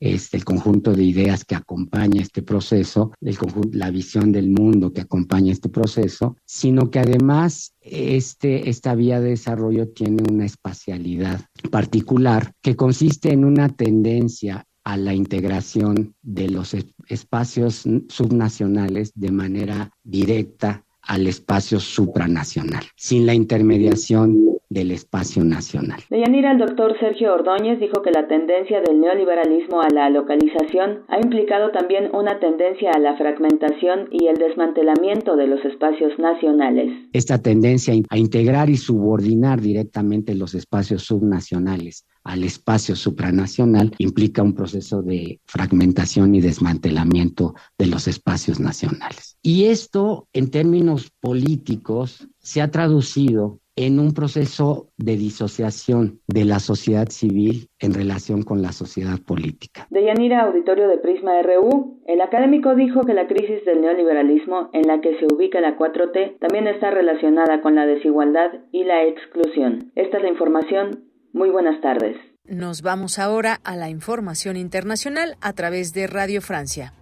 este, el conjunto de ideas que acompaña este proceso, el la visión del mundo que acompaña este proceso, sino que además este, esta vía de desarrollo tiene una espacialidad particular que consiste en una tendencia a la integración de los espacios subnacionales de manera directa al espacio supranacional, sin la intermediación del espacio nacional. De Yanira, el doctor Sergio Ordóñez dijo que la tendencia del neoliberalismo a la localización ha implicado también una tendencia a la fragmentación y el desmantelamiento de los espacios nacionales. Esta tendencia a integrar y subordinar directamente los espacios subnacionales al espacio supranacional implica un proceso de fragmentación y desmantelamiento de los espacios nacionales. Y esto, en términos políticos, se ha traducido en un proceso de disociación de la sociedad civil en relación con la sociedad política. De Yanira, auditorio de Prisma RU, el académico dijo que la crisis del neoliberalismo en la que se ubica la 4T también está relacionada con la desigualdad y la exclusión. Esta es la información. Muy buenas tardes. Nos vamos ahora a la información internacional a través de Radio Francia.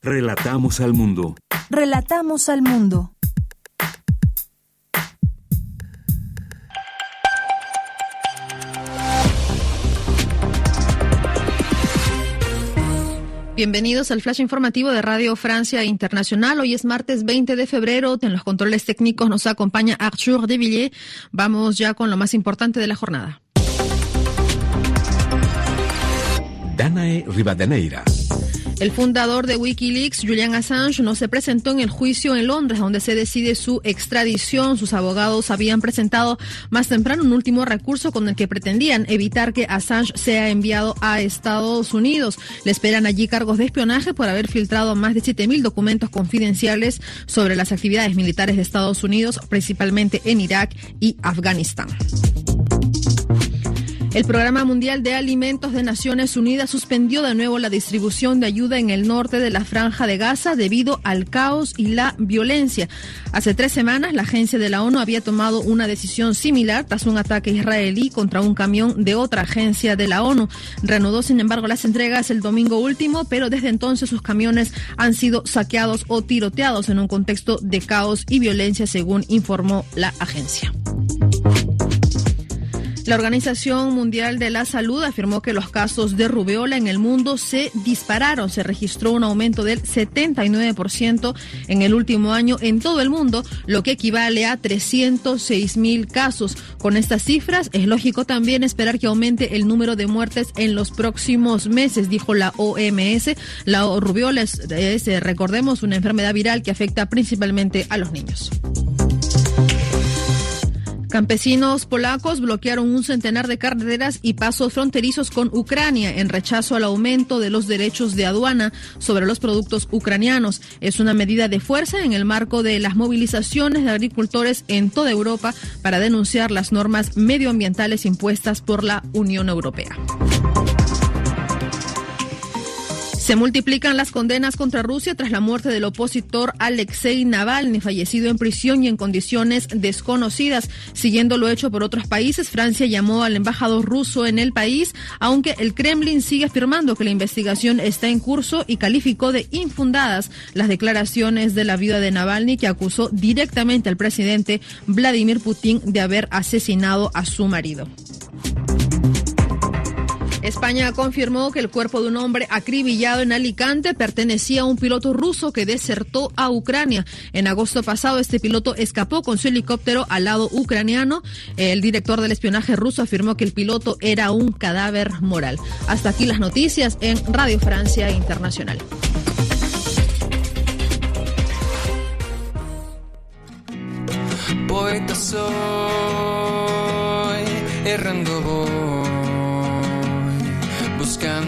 Relatamos al mundo. Relatamos al mundo. Bienvenidos al flash informativo de Radio Francia Internacional. Hoy es martes 20 de febrero. En los controles técnicos nos acompaña Arthur de Villiers. Vamos ya con lo más importante de la jornada. Danae Rivadeneira. El fundador de Wikileaks, Julian Assange, no se presentó en el juicio en Londres, donde se decide su extradición. Sus abogados habían presentado más temprano un último recurso con el que pretendían evitar que Assange sea enviado a Estados Unidos. Le esperan allí cargos de espionaje por haber filtrado más de 7.000 documentos confidenciales sobre las actividades militares de Estados Unidos, principalmente en Irak y Afganistán. El Programa Mundial de Alimentos de Naciones Unidas suspendió de nuevo la distribución de ayuda en el norte de la franja de Gaza debido al caos y la violencia. Hace tres semanas, la agencia de la ONU había tomado una decisión similar tras un ataque israelí contra un camión de otra agencia de la ONU. Reanudó, sin embargo, las entregas el domingo último, pero desde entonces sus camiones han sido saqueados o tiroteados en un contexto de caos y violencia, según informó la agencia. La Organización Mundial de la Salud afirmó que los casos de rubeola en el mundo se dispararon. Se registró un aumento del 79% en el último año en todo el mundo, lo que equivale a 306 mil casos. Con estas cifras, es lógico también esperar que aumente el número de muertes en los próximos meses, dijo la OMS. La rubiola es, es recordemos, una enfermedad viral que afecta principalmente a los niños. Campesinos polacos bloquearon un centenar de carreteras y pasos fronterizos con Ucrania en rechazo al aumento de los derechos de aduana sobre los productos ucranianos. Es una medida de fuerza en el marco de las movilizaciones de agricultores en toda Europa para denunciar las normas medioambientales impuestas por la Unión Europea. Se multiplican las condenas contra Rusia tras la muerte del opositor Alexei Navalny, fallecido en prisión y en condiciones desconocidas. Siguiendo lo hecho por otros países, Francia llamó al embajador ruso en el país, aunque el Kremlin sigue afirmando que la investigación está en curso y calificó de infundadas las declaraciones de la viuda de Navalny, que acusó directamente al presidente Vladimir Putin de haber asesinado a su marido. España confirmó que el cuerpo de un hombre acribillado en Alicante pertenecía a un piloto ruso que desertó a Ucrania. En agosto pasado, este piloto escapó con su helicóptero al lado ucraniano. El director del espionaje ruso afirmó que el piloto era un cadáver moral. Hasta aquí las noticias en Radio Francia Internacional.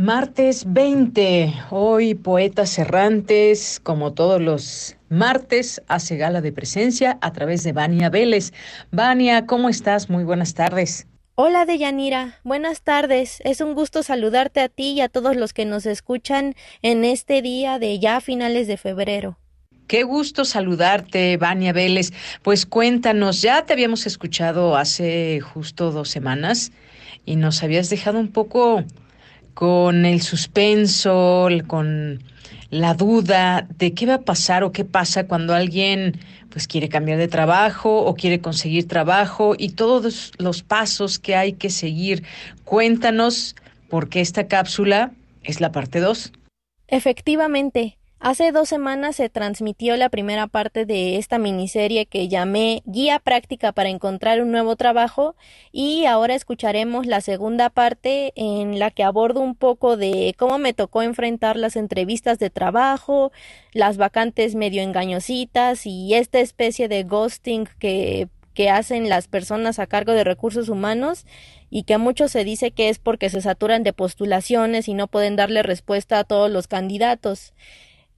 Martes 20. Hoy Poetas Errantes, como todos los martes, hace gala de presencia a través de Vania Vélez. Vania, ¿cómo estás? Muy buenas tardes. Hola Deyanira, buenas tardes. Es un gusto saludarte a ti y a todos los que nos escuchan en este día de ya finales de febrero. Qué gusto saludarte, Vania Vélez. Pues cuéntanos, ya te habíamos escuchado hace justo dos semanas y nos habías dejado un poco con el suspenso, con la duda de qué va a pasar o qué pasa cuando alguien pues quiere cambiar de trabajo o quiere conseguir trabajo y todos los pasos que hay que seguir. Cuéntanos porque esta cápsula es la parte 2. Efectivamente, Hace dos semanas se transmitió la primera parte de esta miniserie que llamé Guía práctica para encontrar un nuevo trabajo y ahora escucharemos la segunda parte en la que abordo un poco de cómo me tocó enfrentar las entrevistas de trabajo, las vacantes medio engañositas y esta especie de ghosting que que hacen las personas a cargo de recursos humanos y que a muchos se dice que es porque se saturan de postulaciones y no pueden darle respuesta a todos los candidatos.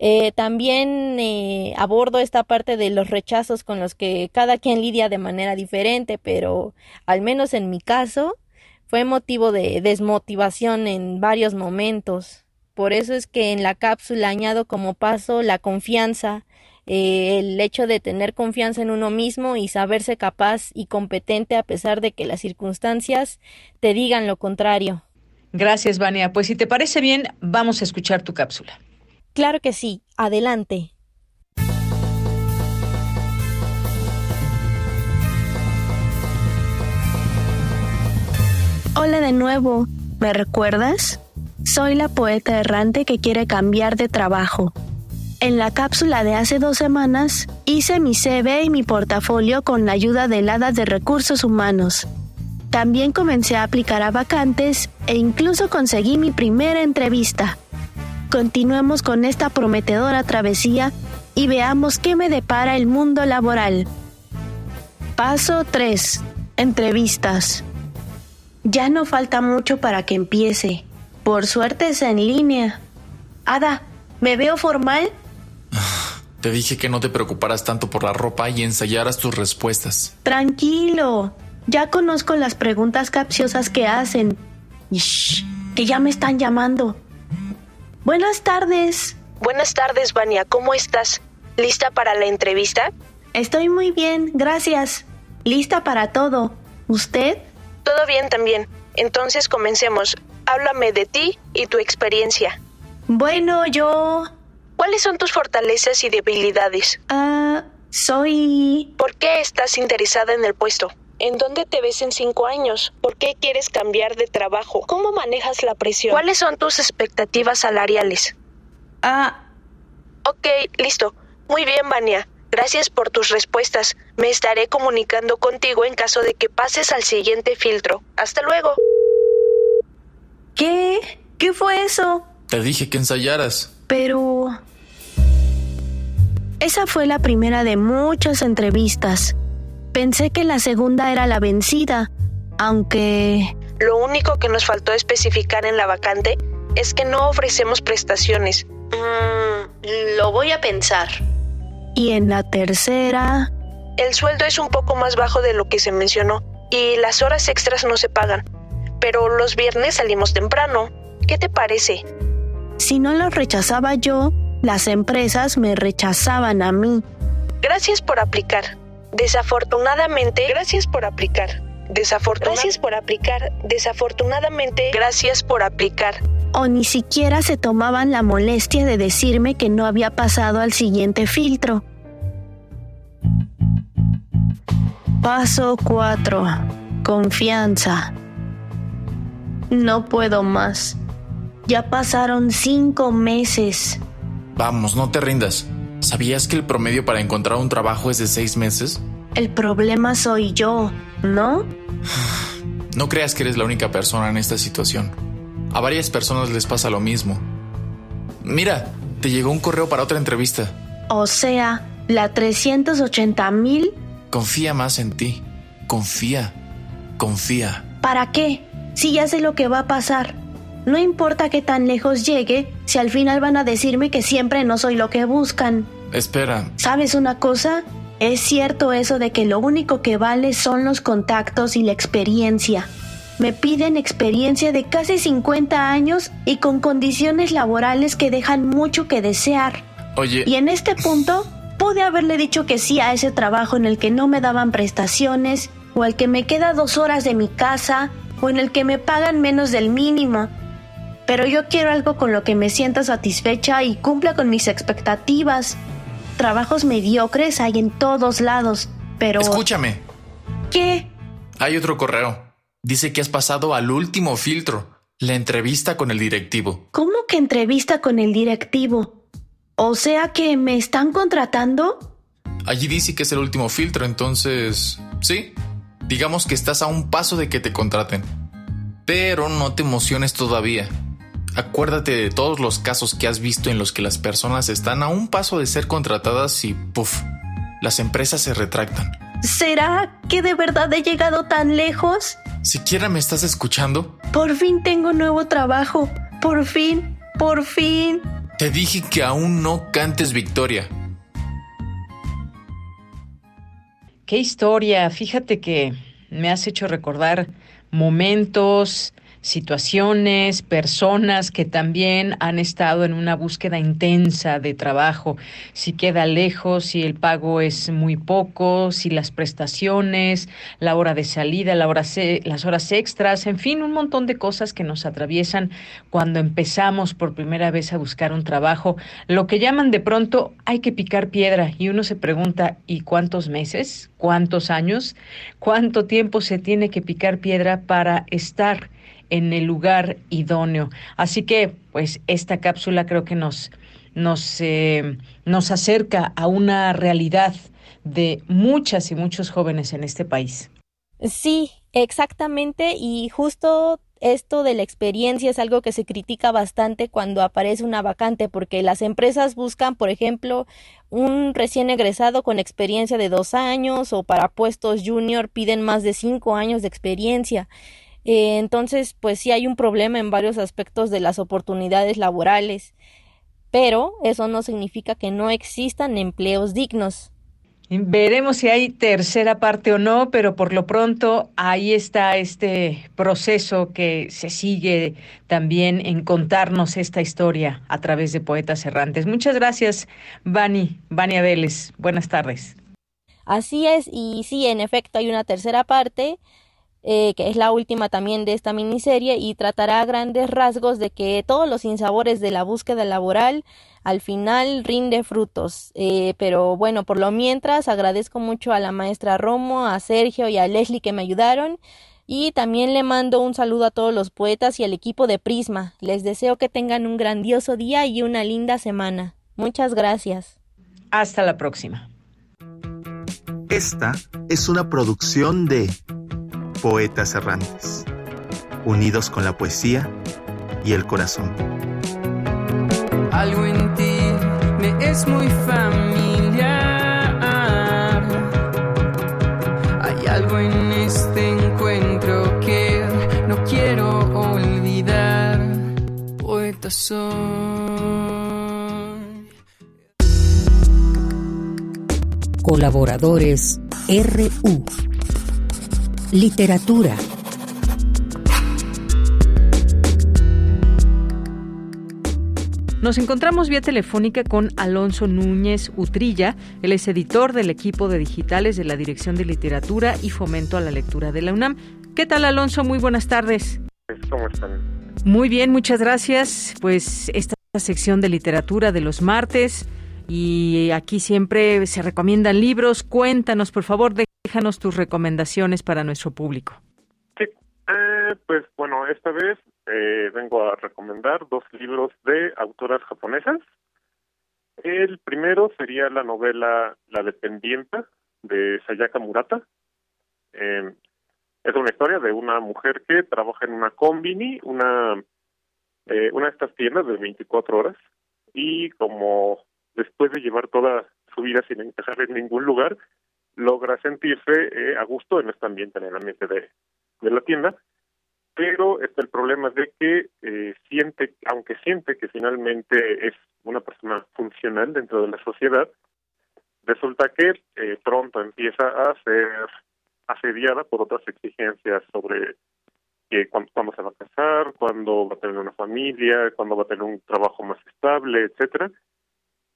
Eh, también eh, abordo esta parte de los rechazos con los que cada quien lidia de manera diferente, pero al menos en mi caso fue motivo de desmotivación en varios momentos. Por eso es que en la cápsula añado como paso la confianza, eh, el hecho de tener confianza en uno mismo y saberse capaz y competente a pesar de que las circunstancias te digan lo contrario. Gracias, Vania. Pues si te parece bien, vamos a escuchar tu cápsula. Claro que sí. Adelante. Hola de nuevo. ¿Me recuerdas? Soy la poeta errante que quiere cambiar de trabajo. En la cápsula de hace dos semanas hice mi CV y mi portafolio con la ayuda del hada de recursos humanos. También comencé a aplicar a vacantes e incluso conseguí mi primera entrevista. Continuemos con esta prometedora travesía y veamos qué me depara el mundo laboral. Paso 3. Entrevistas. Ya no falta mucho para que empiece. Por suerte es en línea. Ada, ¿me veo formal? <sighs> Te dije que no te preocuparas tanto por la ropa y ensayaras tus respuestas. Tranquilo. Ya conozco las preguntas capciosas que hacen. Shh, que ya me están llamando. Buenas tardes. Buenas tardes, Vania. ¿Cómo estás? ¿Lista para la entrevista? Estoy muy bien, gracias. Lista para todo. ¿Usted? Todo bien también. Entonces comencemos. Háblame de ti y tu experiencia. Bueno, yo... ¿Cuáles son tus fortalezas y debilidades? Ah, soy... ¿Por qué estás interesada en el puesto? ¿En dónde te ves en cinco años? ¿Por qué quieres cambiar de trabajo? ¿Cómo manejas la presión? ¿Cuáles son tus expectativas salariales? Ah. Ok, listo. Muy bien, Vania. Gracias por tus respuestas. Me estaré comunicando contigo en caso de que pases al siguiente filtro. Hasta luego. ¿Qué? ¿Qué fue eso? Te dije que ensayaras. Pero... Esa fue la primera de muchas entrevistas. Pensé que la segunda era la vencida, aunque... Lo único que nos faltó especificar en la vacante es que no ofrecemos prestaciones. Mm, lo voy a pensar. Y en la tercera... El sueldo es un poco más bajo de lo que se mencionó y las horas extras no se pagan. Pero los viernes salimos temprano. ¿Qué te parece? Si no lo rechazaba yo, las empresas me rechazaban a mí. Gracias por aplicar. Desafortunadamente, gracias por aplicar. Desafortunadamente, gracias por aplicar. Desafortunadamente, gracias por aplicar. O ni siquiera se tomaban la molestia de decirme que no había pasado al siguiente filtro. Paso 4. Confianza. No puedo más. Ya pasaron cinco meses. Vamos, no te rindas. ¿Sabías que el promedio para encontrar un trabajo es de seis meses? El problema soy yo, ¿no? No creas que eres la única persona en esta situación. A varias personas les pasa lo mismo. Mira, te llegó un correo para otra entrevista. O sea, la 380 mil. Confía más en ti. Confía. Confía. ¿Para qué? Si ya sé lo que va a pasar. No importa qué tan lejos llegue, si al final van a decirme que siempre no soy lo que buscan. Espera. ¿Sabes una cosa? Es cierto eso de que lo único que vale son los contactos y la experiencia. Me piden experiencia de casi 50 años y con condiciones laborales que dejan mucho que desear. Oye. Y en este punto, pude haberle dicho que sí a ese trabajo en el que no me daban prestaciones, o al que me queda dos horas de mi casa, o en el que me pagan menos del mínimo. Pero yo quiero algo con lo que me sienta satisfecha y cumpla con mis expectativas. Trabajos mediocres hay en todos lados, pero... Escúchame. ¿Qué? Hay otro correo. Dice que has pasado al último filtro, la entrevista con el directivo. ¿Cómo que entrevista con el directivo? O sea que me están contratando? Allí dice que es el último filtro, entonces... Sí, digamos que estás a un paso de que te contraten. Pero no te emociones todavía. Acuérdate de todos los casos que has visto en los que las personas están a un paso de ser contratadas y puff, las empresas se retractan. ¿Será que de verdad he llegado tan lejos? ¿Siquiera me estás escuchando? Por fin tengo nuevo trabajo. Por fin, por fin. Te dije que aún no cantes victoria. Qué historia. Fíjate que me has hecho recordar momentos situaciones, personas que también han estado en una búsqueda intensa de trabajo. Si queda lejos, si el pago es muy poco, si las prestaciones, la hora de salida, las horas extras, en fin, un montón de cosas que nos atraviesan cuando empezamos por primera vez a buscar un trabajo. Lo que llaman de pronto hay que picar piedra y uno se pregunta, ¿y cuántos meses? ¿Cuántos años? ¿Cuánto tiempo se tiene que picar piedra para estar en el lugar idóneo. Así que, pues, esta cápsula creo que nos, nos, eh, nos acerca a una realidad de muchas y muchos jóvenes en este país. Sí, exactamente, y justo esto de la experiencia es algo que se critica bastante cuando aparece una vacante, porque las empresas buscan, por ejemplo, un recién egresado con experiencia de dos años o para puestos junior piden más de cinco años de experiencia. Eh, entonces, pues sí hay un problema en varios aspectos de las oportunidades laborales, pero eso no significa que no existan empleos dignos. Veremos si hay tercera parte o no, pero por lo pronto ahí está este proceso que se sigue también en contarnos esta historia a través de Poetas Errantes. Muchas gracias, Vani, Vania Vélez. Buenas tardes. Así es, y sí, en efecto hay una tercera parte eh, que es la última también de esta miniserie y tratará a grandes rasgos de que todos los insabores de la búsqueda laboral al final rinde frutos. Eh, pero bueno, por lo mientras agradezco mucho a la maestra Romo, a Sergio y a Leslie que me ayudaron. Y también le mando un saludo a todos los poetas y al equipo de Prisma. Les deseo que tengan un grandioso día y una linda semana. Muchas gracias. Hasta la próxima. Esta es una producción de poetas errantes, unidos con la poesía y el corazón. Algo en ti me es muy familiar. Hay algo en este encuentro que no quiero olvidar. Poeta soy. Colaboradores RU Literatura. Nos encontramos vía telefónica con Alonso Núñez Utrilla, él es editor del equipo de digitales de la Dirección de Literatura y Fomento a la Lectura de la UNAM. ¿Qué tal, Alonso? Muy buenas tardes. ¿Cómo están? Muy bien, muchas gracias. Pues esta sección de literatura de los martes y aquí siempre se recomiendan libros. Cuéntanos, por favor, déjanos tus recomendaciones para nuestro público. Sí, eh, pues bueno, esta vez eh, vengo a recomendar dos libros de autoras japonesas. El primero sería la novela La Dependienta de Sayaka Murata. Eh, es una historia de una mujer que trabaja en una combini, una, una de estas tiendas de 24 horas, y como después de llevar toda su vida sin encajar en ningún lugar, logra sentirse eh, a gusto en este ambiente, en el ambiente de, la tienda, pero este, el problema de que eh, siente, aunque siente que finalmente es una persona funcional dentro de la sociedad, resulta que eh, pronto empieza a ser asediada por otras exigencias sobre que cuándo, se va a casar, cuándo va a tener una familia, cuándo va a tener un trabajo más estable, etcétera.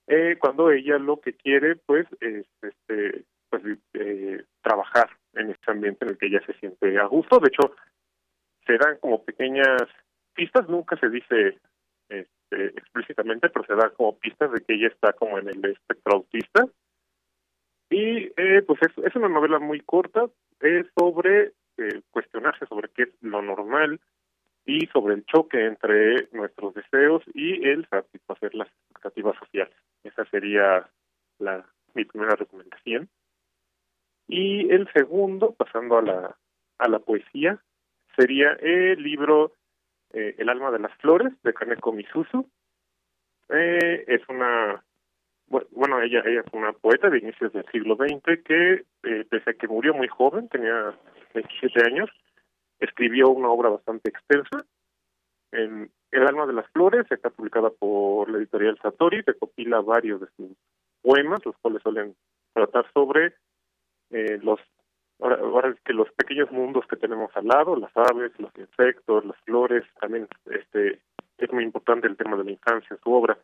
Eh, cuando ella lo que quiere, pues, es este, pues, eh, trabajar en este ambiente en el que ella se siente a gusto. De hecho, se dan como pequeñas pistas, nunca se dice este, explícitamente, pero se dan como pistas de que ella está como en el espectro autista. Y eh, pues es, es una novela muy corta, es sobre eh, cuestionarse sobre qué es lo normal y sobre el choque entre nuestros deseos y el satisfacer las expectativas sociales. Sería la, mi primera recomendación. Y el segundo, pasando a la, a la poesía, sería el libro eh, El alma de las flores de Kaneko Misuzu. Eh, es una, bueno, ella, ella fue una poeta de inicios del siglo XX que, eh, pese a que murió muy joven, tenía 27 años, escribió una obra bastante extensa. En El alma de las flores está publicada por la editorial Satori, recopila varios de sus poemas, los cuales suelen tratar sobre eh, los ahora, ahora que los pequeños mundos que tenemos al lado, las aves, los insectos, las flores, también este es muy importante el tema de la infancia en su obra.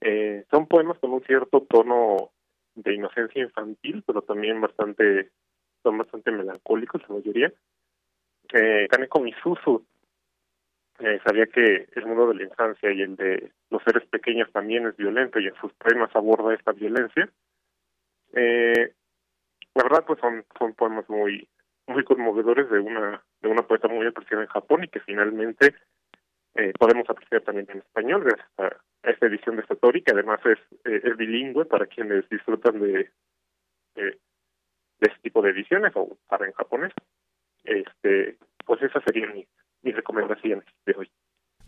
Eh, son poemas con un cierto tono de inocencia infantil, pero también bastante, son bastante melancólicos la mayoría. Eh, Kaneko Misuzu eh, sabía que el mundo de la infancia y el de los seres pequeños también es violento y en sus poemas aborda esta violencia. Eh, la verdad, pues son, son poemas muy muy conmovedores de una de una poeta muy apreciada en Japón y que finalmente eh, podemos apreciar también en español gracias a, esta edición de Satori, que además es, eh, es bilingüe para quienes disfrutan de, de, este tipo de ediciones o para en japonés. Este, pues esas serían mis, mis recomendaciones de hoy.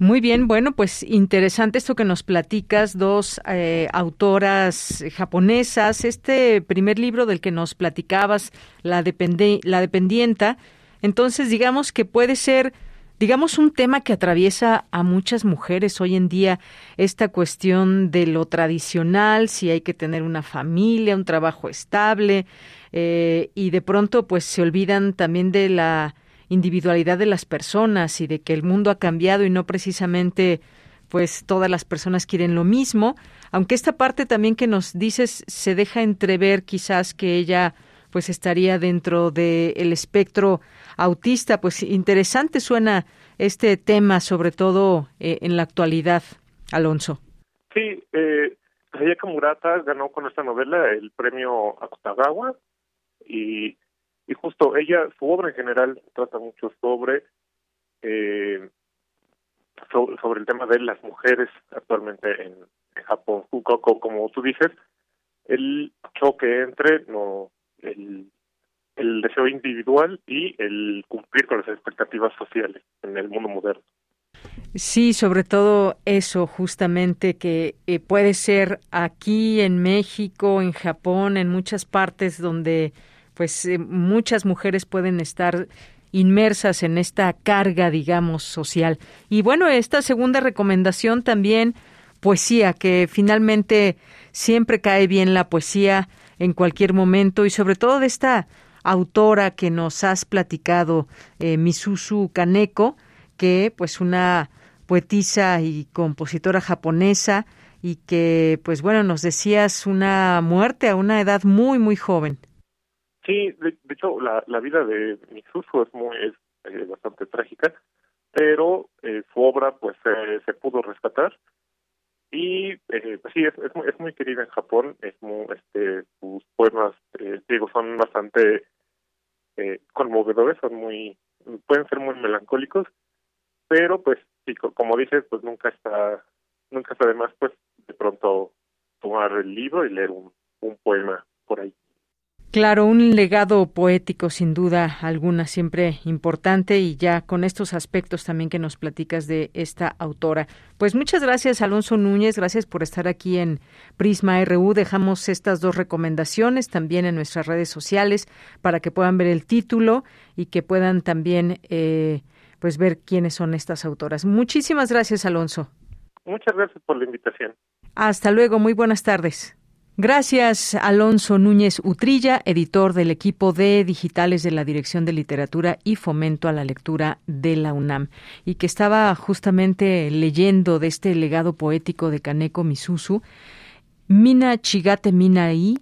Muy bien, bueno, pues interesante esto que nos platicas, dos eh, autoras japonesas. Este primer libro del que nos platicabas, La, depende, la Dependienta, entonces digamos que puede ser, digamos, un tema que atraviesa a muchas mujeres hoy en día, esta cuestión de lo tradicional, si hay que tener una familia, un trabajo estable, eh, y de pronto pues se olvidan también de la individualidad de las personas y de que el mundo ha cambiado y no precisamente pues todas las personas quieren lo mismo, aunque esta parte también que nos dices se deja entrever quizás que ella pues estaría dentro del el espectro autista, pues interesante suena este tema, sobre todo eh, en la actualidad, Alonso. Sí, eh, Murata ganó con esta novela el premio Akutagawa y y justo ella, su obra en general trata mucho sobre, eh, sobre, el tema de las mujeres actualmente en, Japón. Como tú dices, el choque entre no el, el deseo individual y el cumplir con las expectativas sociales en el mundo moderno. Sí, sobre todo eso, justamente que eh, puede ser aquí en México, en Japón, en muchas partes donde pues eh, muchas mujeres pueden estar inmersas en esta carga, digamos, social. Y bueno, esta segunda recomendación también, poesía, que finalmente siempre cae bien la poesía en cualquier momento y sobre todo de esta autora que nos has platicado, eh, Kaneko, que pues una poetisa y compositora japonesa y que pues bueno, nos decías una muerte a una edad muy muy joven. Sí, de, hecho, la, la vida de Misuzu es muy es eh, bastante trágica, pero eh, su obra pues se pudo rescatar y eh, pues sí es, es, muy, es muy querida en Japón, es muy, este sus poemas eh, digo son bastante conmovedores, son muy pueden ser muy melancólicos, pero pues sí, como dices pues nunca está nunca está de más pues de pronto tomar el libro y leer un, un poema por ahí. Claro, un legado poético sin duda alguna, siempre importante y ya con estos aspectos también que nos platicas de esta autora. Pues muchas gracias Alonso Núñez, gracias por estar aquí en Prisma RU. Dejamos estas dos recomendaciones también en nuestras redes sociales para que puedan ver el título y que puedan también eh, pues ver quiénes son estas autoras. Muchísimas gracias Alonso. Muchas gracias por la invitación. Hasta luego, muy buenas tardes. Gracias, Alonso Núñez Utrilla, editor del equipo de digitales de la Dirección de Literatura y Fomento a la Lectura de la UNAM, y que estaba justamente leyendo de este legado poético de Kaneko Misuzu, Mina Chigate Minai,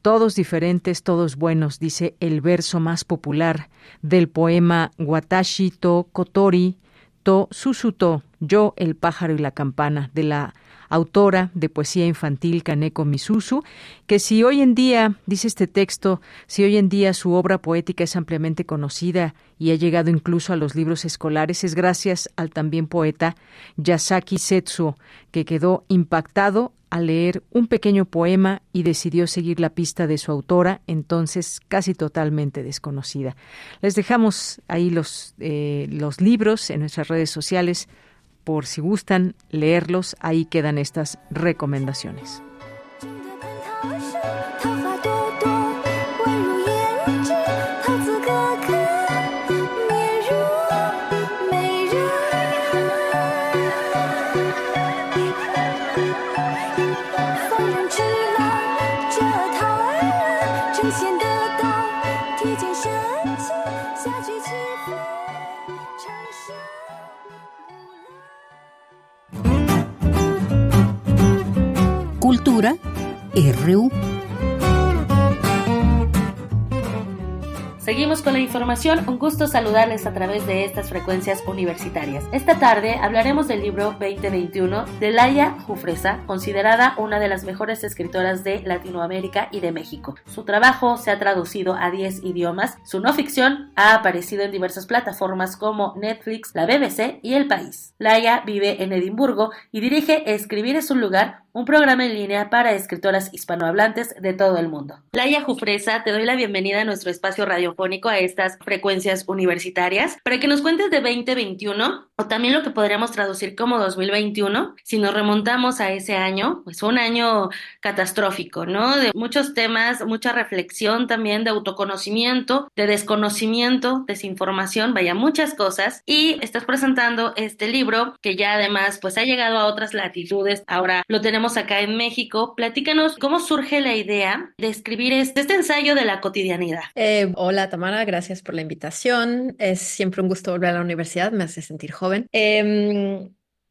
todos diferentes, todos buenos, dice el verso más popular del poema Watashi to Kotori to Susuto, Yo, el pájaro y la campana, de la autora de poesía infantil Kaneko Misuzu, que si hoy en día, dice este texto, si hoy en día su obra poética es ampliamente conocida y ha llegado incluso a los libros escolares, es gracias al también poeta Yasaki Setsuo, que quedó impactado al leer un pequeño poema y decidió seguir la pista de su autora, entonces casi totalmente desconocida. Les dejamos ahí los, eh, los libros en nuestras redes sociales por si gustan leerlos, ahí quedan estas recomendaciones. RU. Seguimos con la información. Un gusto saludarles a través de estas frecuencias universitarias. Esta tarde hablaremos del libro 2021 de Laia Jufresa, considerada una de las mejores escritoras de Latinoamérica y de México. Su trabajo se ha traducido a 10 idiomas. Su no ficción ha aparecido en diversas plataformas como Netflix, la BBC y El País. Laia vive en Edimburgo y dirige Escribir es un lugar, un programa en línea para escritoras hispanohablantes de todo el mundo. Laia Jufresa, te doy la bienvenida a nuestro espacio radiofónico a estas frecuencias universitarias para que nos cuentes de 2021 o también lo que podríamos traducir como 2021. Si nos remontamos a ese año, pues un año catastrófico, ¿no? De muchos temas, mucha reflexión también de autoconocimiento, de desconocimiento, desinformación, vaya, muchas cosas. Y estás presentando este libro que ya además pues ha llegado a otras latitudes. Ahora lo tenemos acá en México. Platícanos cómo surge la idea de escribir este, ensayo de la cotidianidad. Eh, hola Tamara, gracias por la invitación. Es siempre un gusto volver a la universidad, me hace sentir joven. Eh,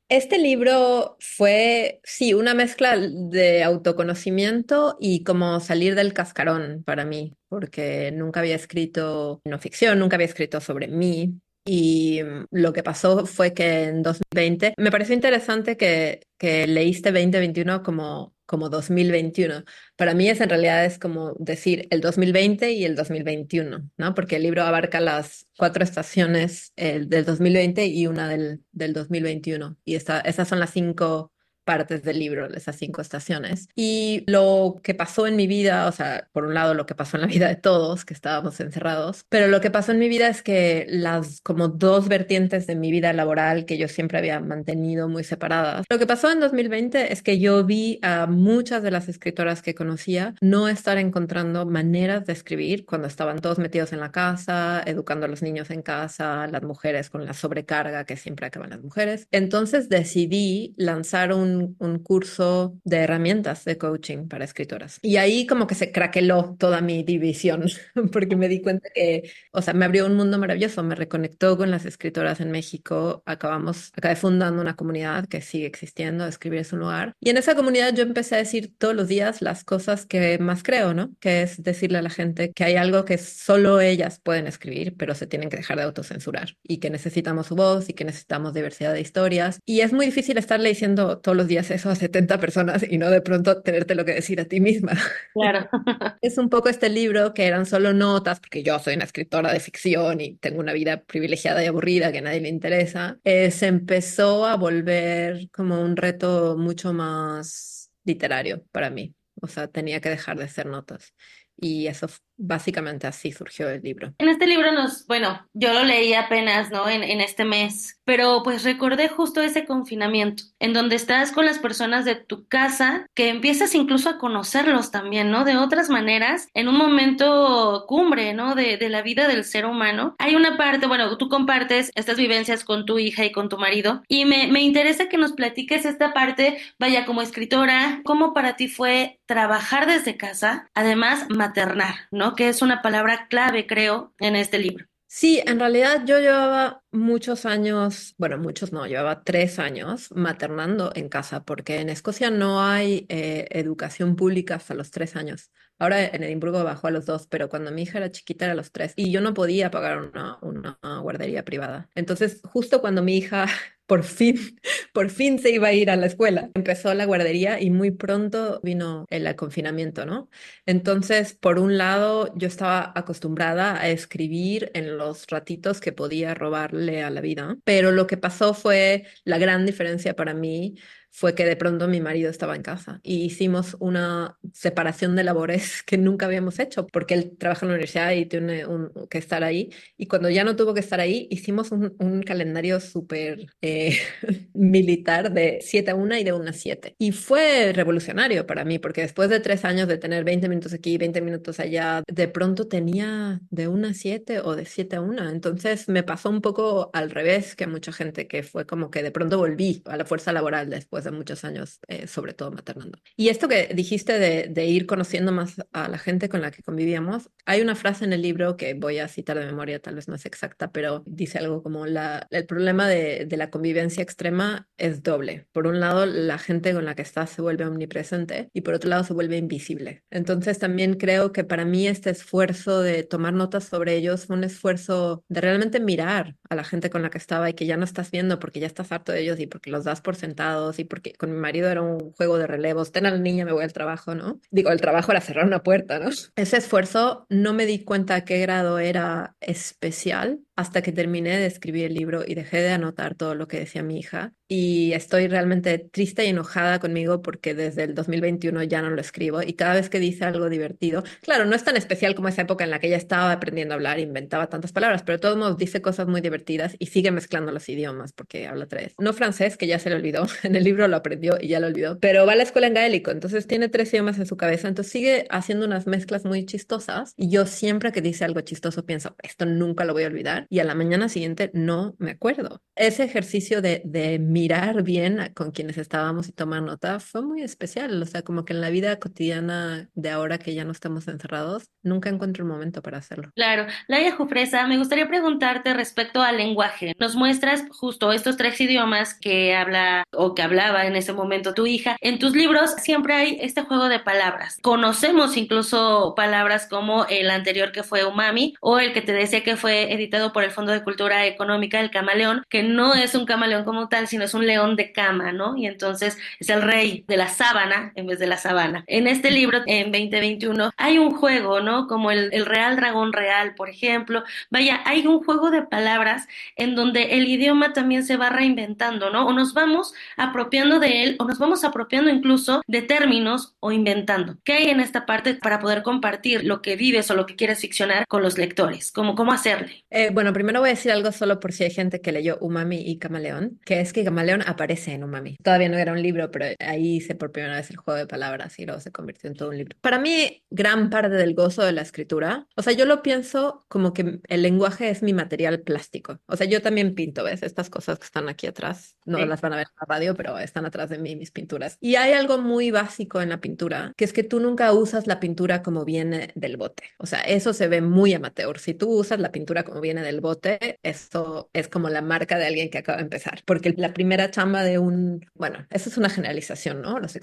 este libro fue, sí, una mezcla de autoconocimiento y como salir del cascarón para mí, porque nunca había escrito no ficción, nunca había escrito sobre mí, y lo que pasó fue que en 2020 me pareció interesante que, que leíste 2021 como, como 2021. Para mí es en realidad es como decir el 2020 y el 2021, ¿no? Porque el libro abarca las cuatro estaciones el, del 2020 y una del, del 2021. Y esta, esas son las cinco partes del libro, esas cinco estaciones. Y lo que pasó en mi vida, o sea, por un lado lo que pasó en la vida de todos, que estábamos encerrados, pero lo que pasó en mi vida es que las como dos vertientes de mi vida laboral que yo siempre había mantenido muy separadas. Lo que pasó en 2020 es que yo vi a muchas de las escritoras que conocía no estar encontrando maneras de escribir cuando estaban todos metidos en la casa, educando a los niños en casa, las mujeres con la sobrecarga que siempre acaban las mujeres. Entonces decidí lanzar un un, curso de herramientas de coaching para escritoras. Y ahí como que se craqueló toda mi división, <laughs> porque me di cuenta que, o sea, me abrió un mundo maravilloso, me reconectó con las escritoras en México, acabamos, acabé fundando una comunidad que sigue existiendo, Escribir es un lugar. Y en esa comunidad yo empecé a decir todos los días las cosas que más creo, ¿no? Que es decirle a la gente que hay algo que solo ellas pueden escribir, pero se tienen que dejar de autocensurar y que necesitamos su voz y que necesitamos diversidad de historias. Y es muy difícil estarle diciendo todos los días eso a 70 personas y no de pronto tenerte lo que decir a ti misma. Claro. <laughs> es un poco este libro que eran solo notas, porque yo soy una escritora de ficción y tengo una vida privilegiada y aburrida que a nadie le interesa. Eh, se empezó a volver como un reto mucho más literario para mí. O sea, tenía que dejar de ser notas. Y eso básicamente así surgió el libro. En este libro nos, bueno, yo lo leí apenas, ¿no? En, en, este mes, pero pues recordé justo ese confinamiento, en donde estás con las personas de tu casa, que empiezas incluso a conocerlos también, ¿no? De otras maneras, en un momento cumbre, ¿no? De, de la vida del ser humano. Hay una parte, bueno, tú compartes estas vivencias con tu hija y con tu marido, y me, me interesa que nos platiques esta parte, vaya, como escritora, cómo para ti fue trabajar desde casa, además maternar, ¿no? Que es una palabra clave, creo, en este libro. Sí, en realidad yo llevaba muchos años, bueno, muchos no, llevaba tres años maternando en casa, porque en Escocia no hay eh, educación pública hasta los tres años. Ahora en Edimburgo bajó a los dos, pero cuando mi hija era chiquita era a los tres y yo no podía pagar una, una guardería privada. Entonces, justo cuando mi hija por fin, <laughs> por fin se iba a ir a la escuela. Empezó la guardería y muy pronto vino el confinamiento, ¿no? Entonces, por un lado, yo estaba acostumbrada a escribir en los ratitos que podía robarle a la vida, pero lo que pasó fue la gran diferencia para mí fue que de pronto mi marido estaba en casa y hicimos una separación de labores <laughs> que nunca habíamos hecho porque él trabaja en la universidad y tiene que estar ahí. Y cuando ya no tuvo que estar ahí hicimos un, un calendario súper eh, <laughs> militar de 7 a 1 y de 1 a 7 y fue revolucionario para mí porque después de tres años de tener 20 minutos aquí 20 minutos allá de pronto tenía de 1 a 7 o de 7 a 1 entonces me pasó un poco al revés que mucha gente que fue como que de pronto volví a la fuerza laboral después muchos años, eh, sobre todo maternando. Y esto que dijiste de, de, ir conociendo más a la gente con la que convivíamos, hay una frase en el libro que voy a citar de memoria, tal vez no es exacta, pero dice algo como la, el problema de, de la convivencia extrema es doble. Por un lado, la gente con la que estás se vuelve omnipresente y por otro lado se vuelve invisible. Entonces también creo que para mí este esfuerzo de tomar notas sobre ellos fue un esfuerzo de realmente mirar a la gente con la que estaba y que ya no estás viendo porque ya estás harto de ellos y porque los das por sentados y porque con mi marido era un juego de relevos, ten a la niña, me voy al trabajo, ¿no? Digo, el trabajo era cerrar una puerta, ¿no? Ese esfuerzo no me di cuenta a qué grado era especial hasta que terminé de escribir el libro y dejé de anotar todo lo que decía mi hija. Y estoy realmente triste y enojada conmigo porque desde el 2021 ya no lo escribo y cada vez que dice algo divertido, claro, no es tan especial como esa época en la que ella estaba aprendiendo a hablar, inventaba tantas palabras, pero de todos modos dice cosas muy divertidas y sigue mezclando los idiomas porque habla tres. No francés, que ya se le olvidó, <laughs> en el libro lo aprendió y ya lo olvidó, pero va a la escuela en gaélico, entonces tiene tres idiomas en su cabeza, entonces sigue haciendo unas mezclas muy chistosas y yo siempre que dice algo chistoso pienso, esto nunca lo voy a olvidar y a la mañana siguiente no me acuerdo. Ese ejercicio de, de mirar bien con quienes estábamos y tomar nota fue muy especial, o sea, como que en la vida cotidiana de ahora que ya no estamos encerrados, nunca encuentro un momento para hacerlo. Claro, Laia Jufresa, me gustaría preguntarte respecto al lenguaje. Nos muestras justo estos tres idiomas que habla o que hablaba en ese momento tu hija. En tus libros siempre hay este juego de palabras. Conocemos incluso palabras como el anterior que fue Umami o el que te decía que fue editado por el Fondo de Cultura Económica, el camaleón, que no es un camaleón como tal, sino es un león de cama, ¿no? Y entonces es el rey de la sábana en vez de la sabana. En este libro, en 2021, hay un juego, ¿no? Como el, el real dragón real, por ejemplo. Vaya, hay un juego de palabras en donde el idioma también se va reinventando, ¿no? O nos vamos apropiando de él, o nos vamos apropiando incluso de términos o inventando. ¿Qué hay en esta parte para poder compartir lo que vives o lo que quieres ficcionar con los lectores? ¿Cómo, cómo hacerle? Eh, bueno, primero voy a decir algo solo por si hay gente que leyó Umami y Camaleón, que es que Camaleón aparece en Umami. Todavía no era un libro, pero ahí hice por primera vez el juego de palabras y luego se convirtió en todo un libro. Para mí, gran parte del gozo de la escritura, o sea, yo lo pienso como que el lenguaje es mi material plástico. O sea, yo también pinto, ¿ves? Estas cosas que están aquí atrás, no sí. las van a ver en la radio, pero están atrás de mí mis pinturas. Y hay algo muy básico en la pintura, que es que tú nunca usas la pintura como viene del bote. O sea, eso se ve muy amateur. Si tú usas la pintura como viene del bote, eso es como la marca de alguien que acaba de empezar. Porque la primera chamba de un, bueno, eso es una generalización, ¿no? Los,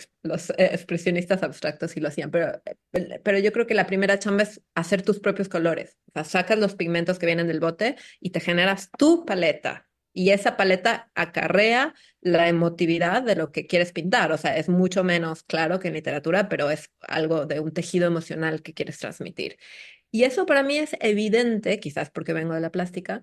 eh, expresionistas abstractos sí lo hacían, pero, pero yo creo que la primera chamba es hacer tus propios colores. O sea, sacas los pigmentos que vienen del bote y te generas tu paleta. Y esa paleta acarrea la emotividad de lo que quieres pintar. O sea, es mucho menos claro que en literatura, pero es algo de un tejido emocional que quieres transmitir. Y eso para mí es evidente, quizás porque vengo de la plástica,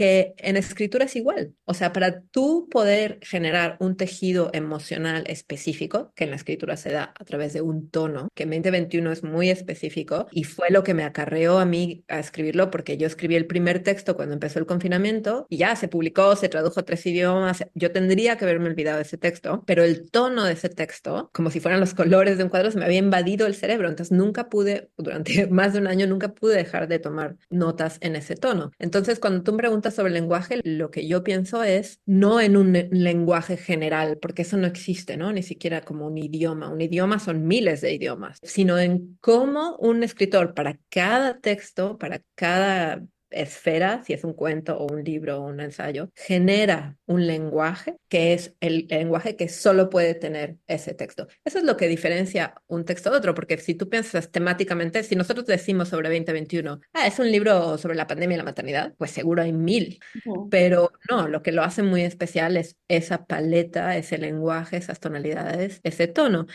que en escritura es igual. O sea, para tú poder generar un tejido emocional específico, que en la escritura se da a través de un tono, que en 2021 es muy específico y fue lo que me acarreó a mí a escribirlo, porque yo escribí el primer texto cuando empezó el confinamiento y ya se publicó, se tradujo a tres idiomas. Yo tendría que haberme olvidado de ese texto, pero el tono de ese texto, como si fueran los colores de un cuadro, se me había invadido el cerebro. Entonces nunca pude, durante <laughs> más de un año, nunca pude dejar de tomar notas en ese tono. Entonces, cuando tú me preguntas sobre el lenguaje, lo que yo pienso es no en un lenguaje general, porque eso no existe, ¿no? Ni siquiera como un idioma. Un idioma son miles de idiomas, sino en cómo un escritor para cada texto, para cada esfera, si es un cuento o un libro o un ensayo, genera un lenguaje que es el lenguaje que solo puede tener ese texto. Eso es lo que diferencia un texto de otro, porque si tú piensas temáticamente, si nosotros decimos sobre 2021, ah, es un libro sobre la pandemia y la maternidad, pues seguro hay mil, uh -huh. pero no, lo que lo hace muy especial es esa paleta, ese lenguaje, esas tonalidades, ese tono.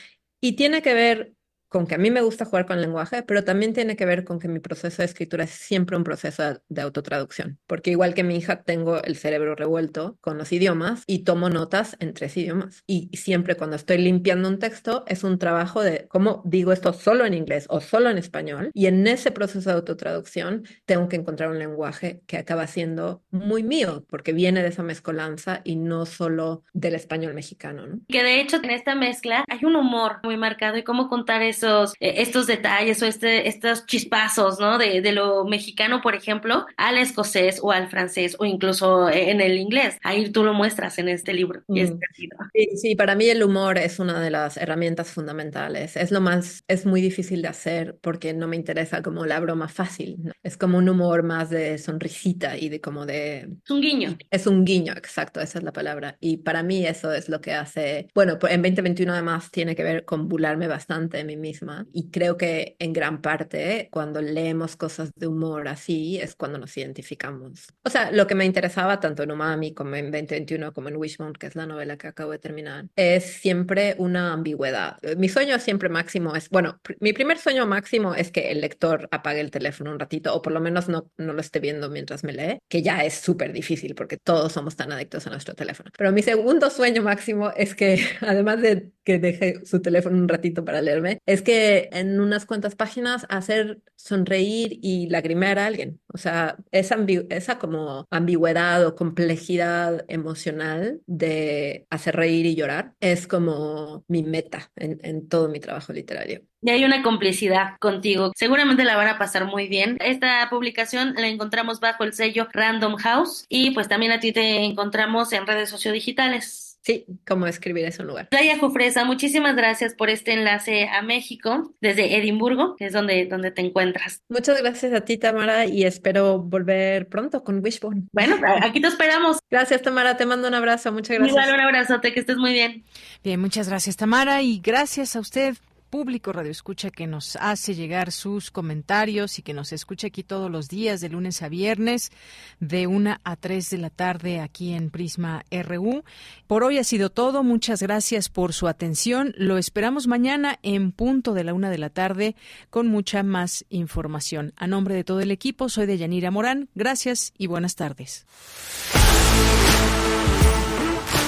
Y tiene que ver con que a mí me gusta jugar con lenguaje, pero también tiene que ver con que mi proceso de escritura es siempre un proceso de autotraducción, porque igual que mi hija tengo el cerebro revuelto con los idiomas y tomo notas en tres idiomas. Y siempre cuando estoy limpiando un texto es un trabajo de cómo digo esto solo en inglés o solo en español, y en ese proceso de autotraducción tengo que encontrar un lenguaje que acaba siendo muy mío, porque viene de esa mezcolanza y no solo del español mexicano. ¿no? Que de hecho en esta mezcla hay un humor muy marcado y cómo contar eso esos, eh, estos detalles o este, estos chispazos, ¿no? De, de lo mexicano, por ejemplo, al escocés o al francés o incluso en el inglés. Ahí tú lo muestras en este libro. Mm. sí, sí, para mí el humor es una de las herramientas fundamentales. Es lo más, es muy difícil de hacer porque no me interesa como la broma fácil. Es como un humor más de sonrisita y de como de... Es un guiño. Es un guiño, exacto, esa es la palabra. Y para mí eso es lo que hace, bueno, en 2021 además tiene que ver con bularme bastante de mí misma. Y creo que en gran parte cuando leemos cosas de humor así es cuando nos identificamos. O sea, lo que me interesaba tanto en Umami como en 2021 como en Wishbone, que es la novela que acabo de terminar, es siempre una ambigüedad. Mi sueño siempre máximo es, bueno, mi primer sueño máximo es que el lector apague el teléfono un ratito o por lo menos no, no lo esté viendo mientras me lee, que ya es súper difícil porque todos somos tan adictos a nuestro teléfono. Pero mi segundo sueño máximo es que, <laughs> además de que deje su teléfono un ratito para leerme, es que en unas cuantas páginas hacer sonreír y lagrimear a alguien. O sea, esa, esa como ambigüedad o complejidad emocional de hacer reír y llorar es como mi meta en, en todo mi trabajo literario. Y hay una complicidad contigo. Seguramente la van a pasar muy bien. Esta publicación la encontramos bajo el sello Random House y pues también a ti te encontramos en redes sociodigitales. Sí, cómo escribir es un lugar. Playa Jufresa, muchísimas gracias por este enlace a México desde Edimburgo, que es donde, donde te encuentras. Muchas gracias a ti, Tamara, y espero volver pronto con Wishbone. Bueno, <laughs> aquí te esperamos. Gracias, Tamara, te mando un abrazo, muchas gracias. Igual un abrazote, que estés muy bien. Bien, muchas gracias, Tamara, y gracias a usted público Radio Escucha que nos hace llegar sus comentarios y que nos escucha aquí todos los días, de lunes a viernes, de una a 3 de la tarde aquí en Prisma RU. Por hoy ha sido todo. Muchas gracias por su atención. Lo esperamos mañana en punto de la una de la tarde con mucha más información. A nombre de todo el equipo, soy de Yanira Morán. Gracias y buenas tardes.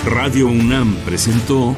Radio UNAM presentó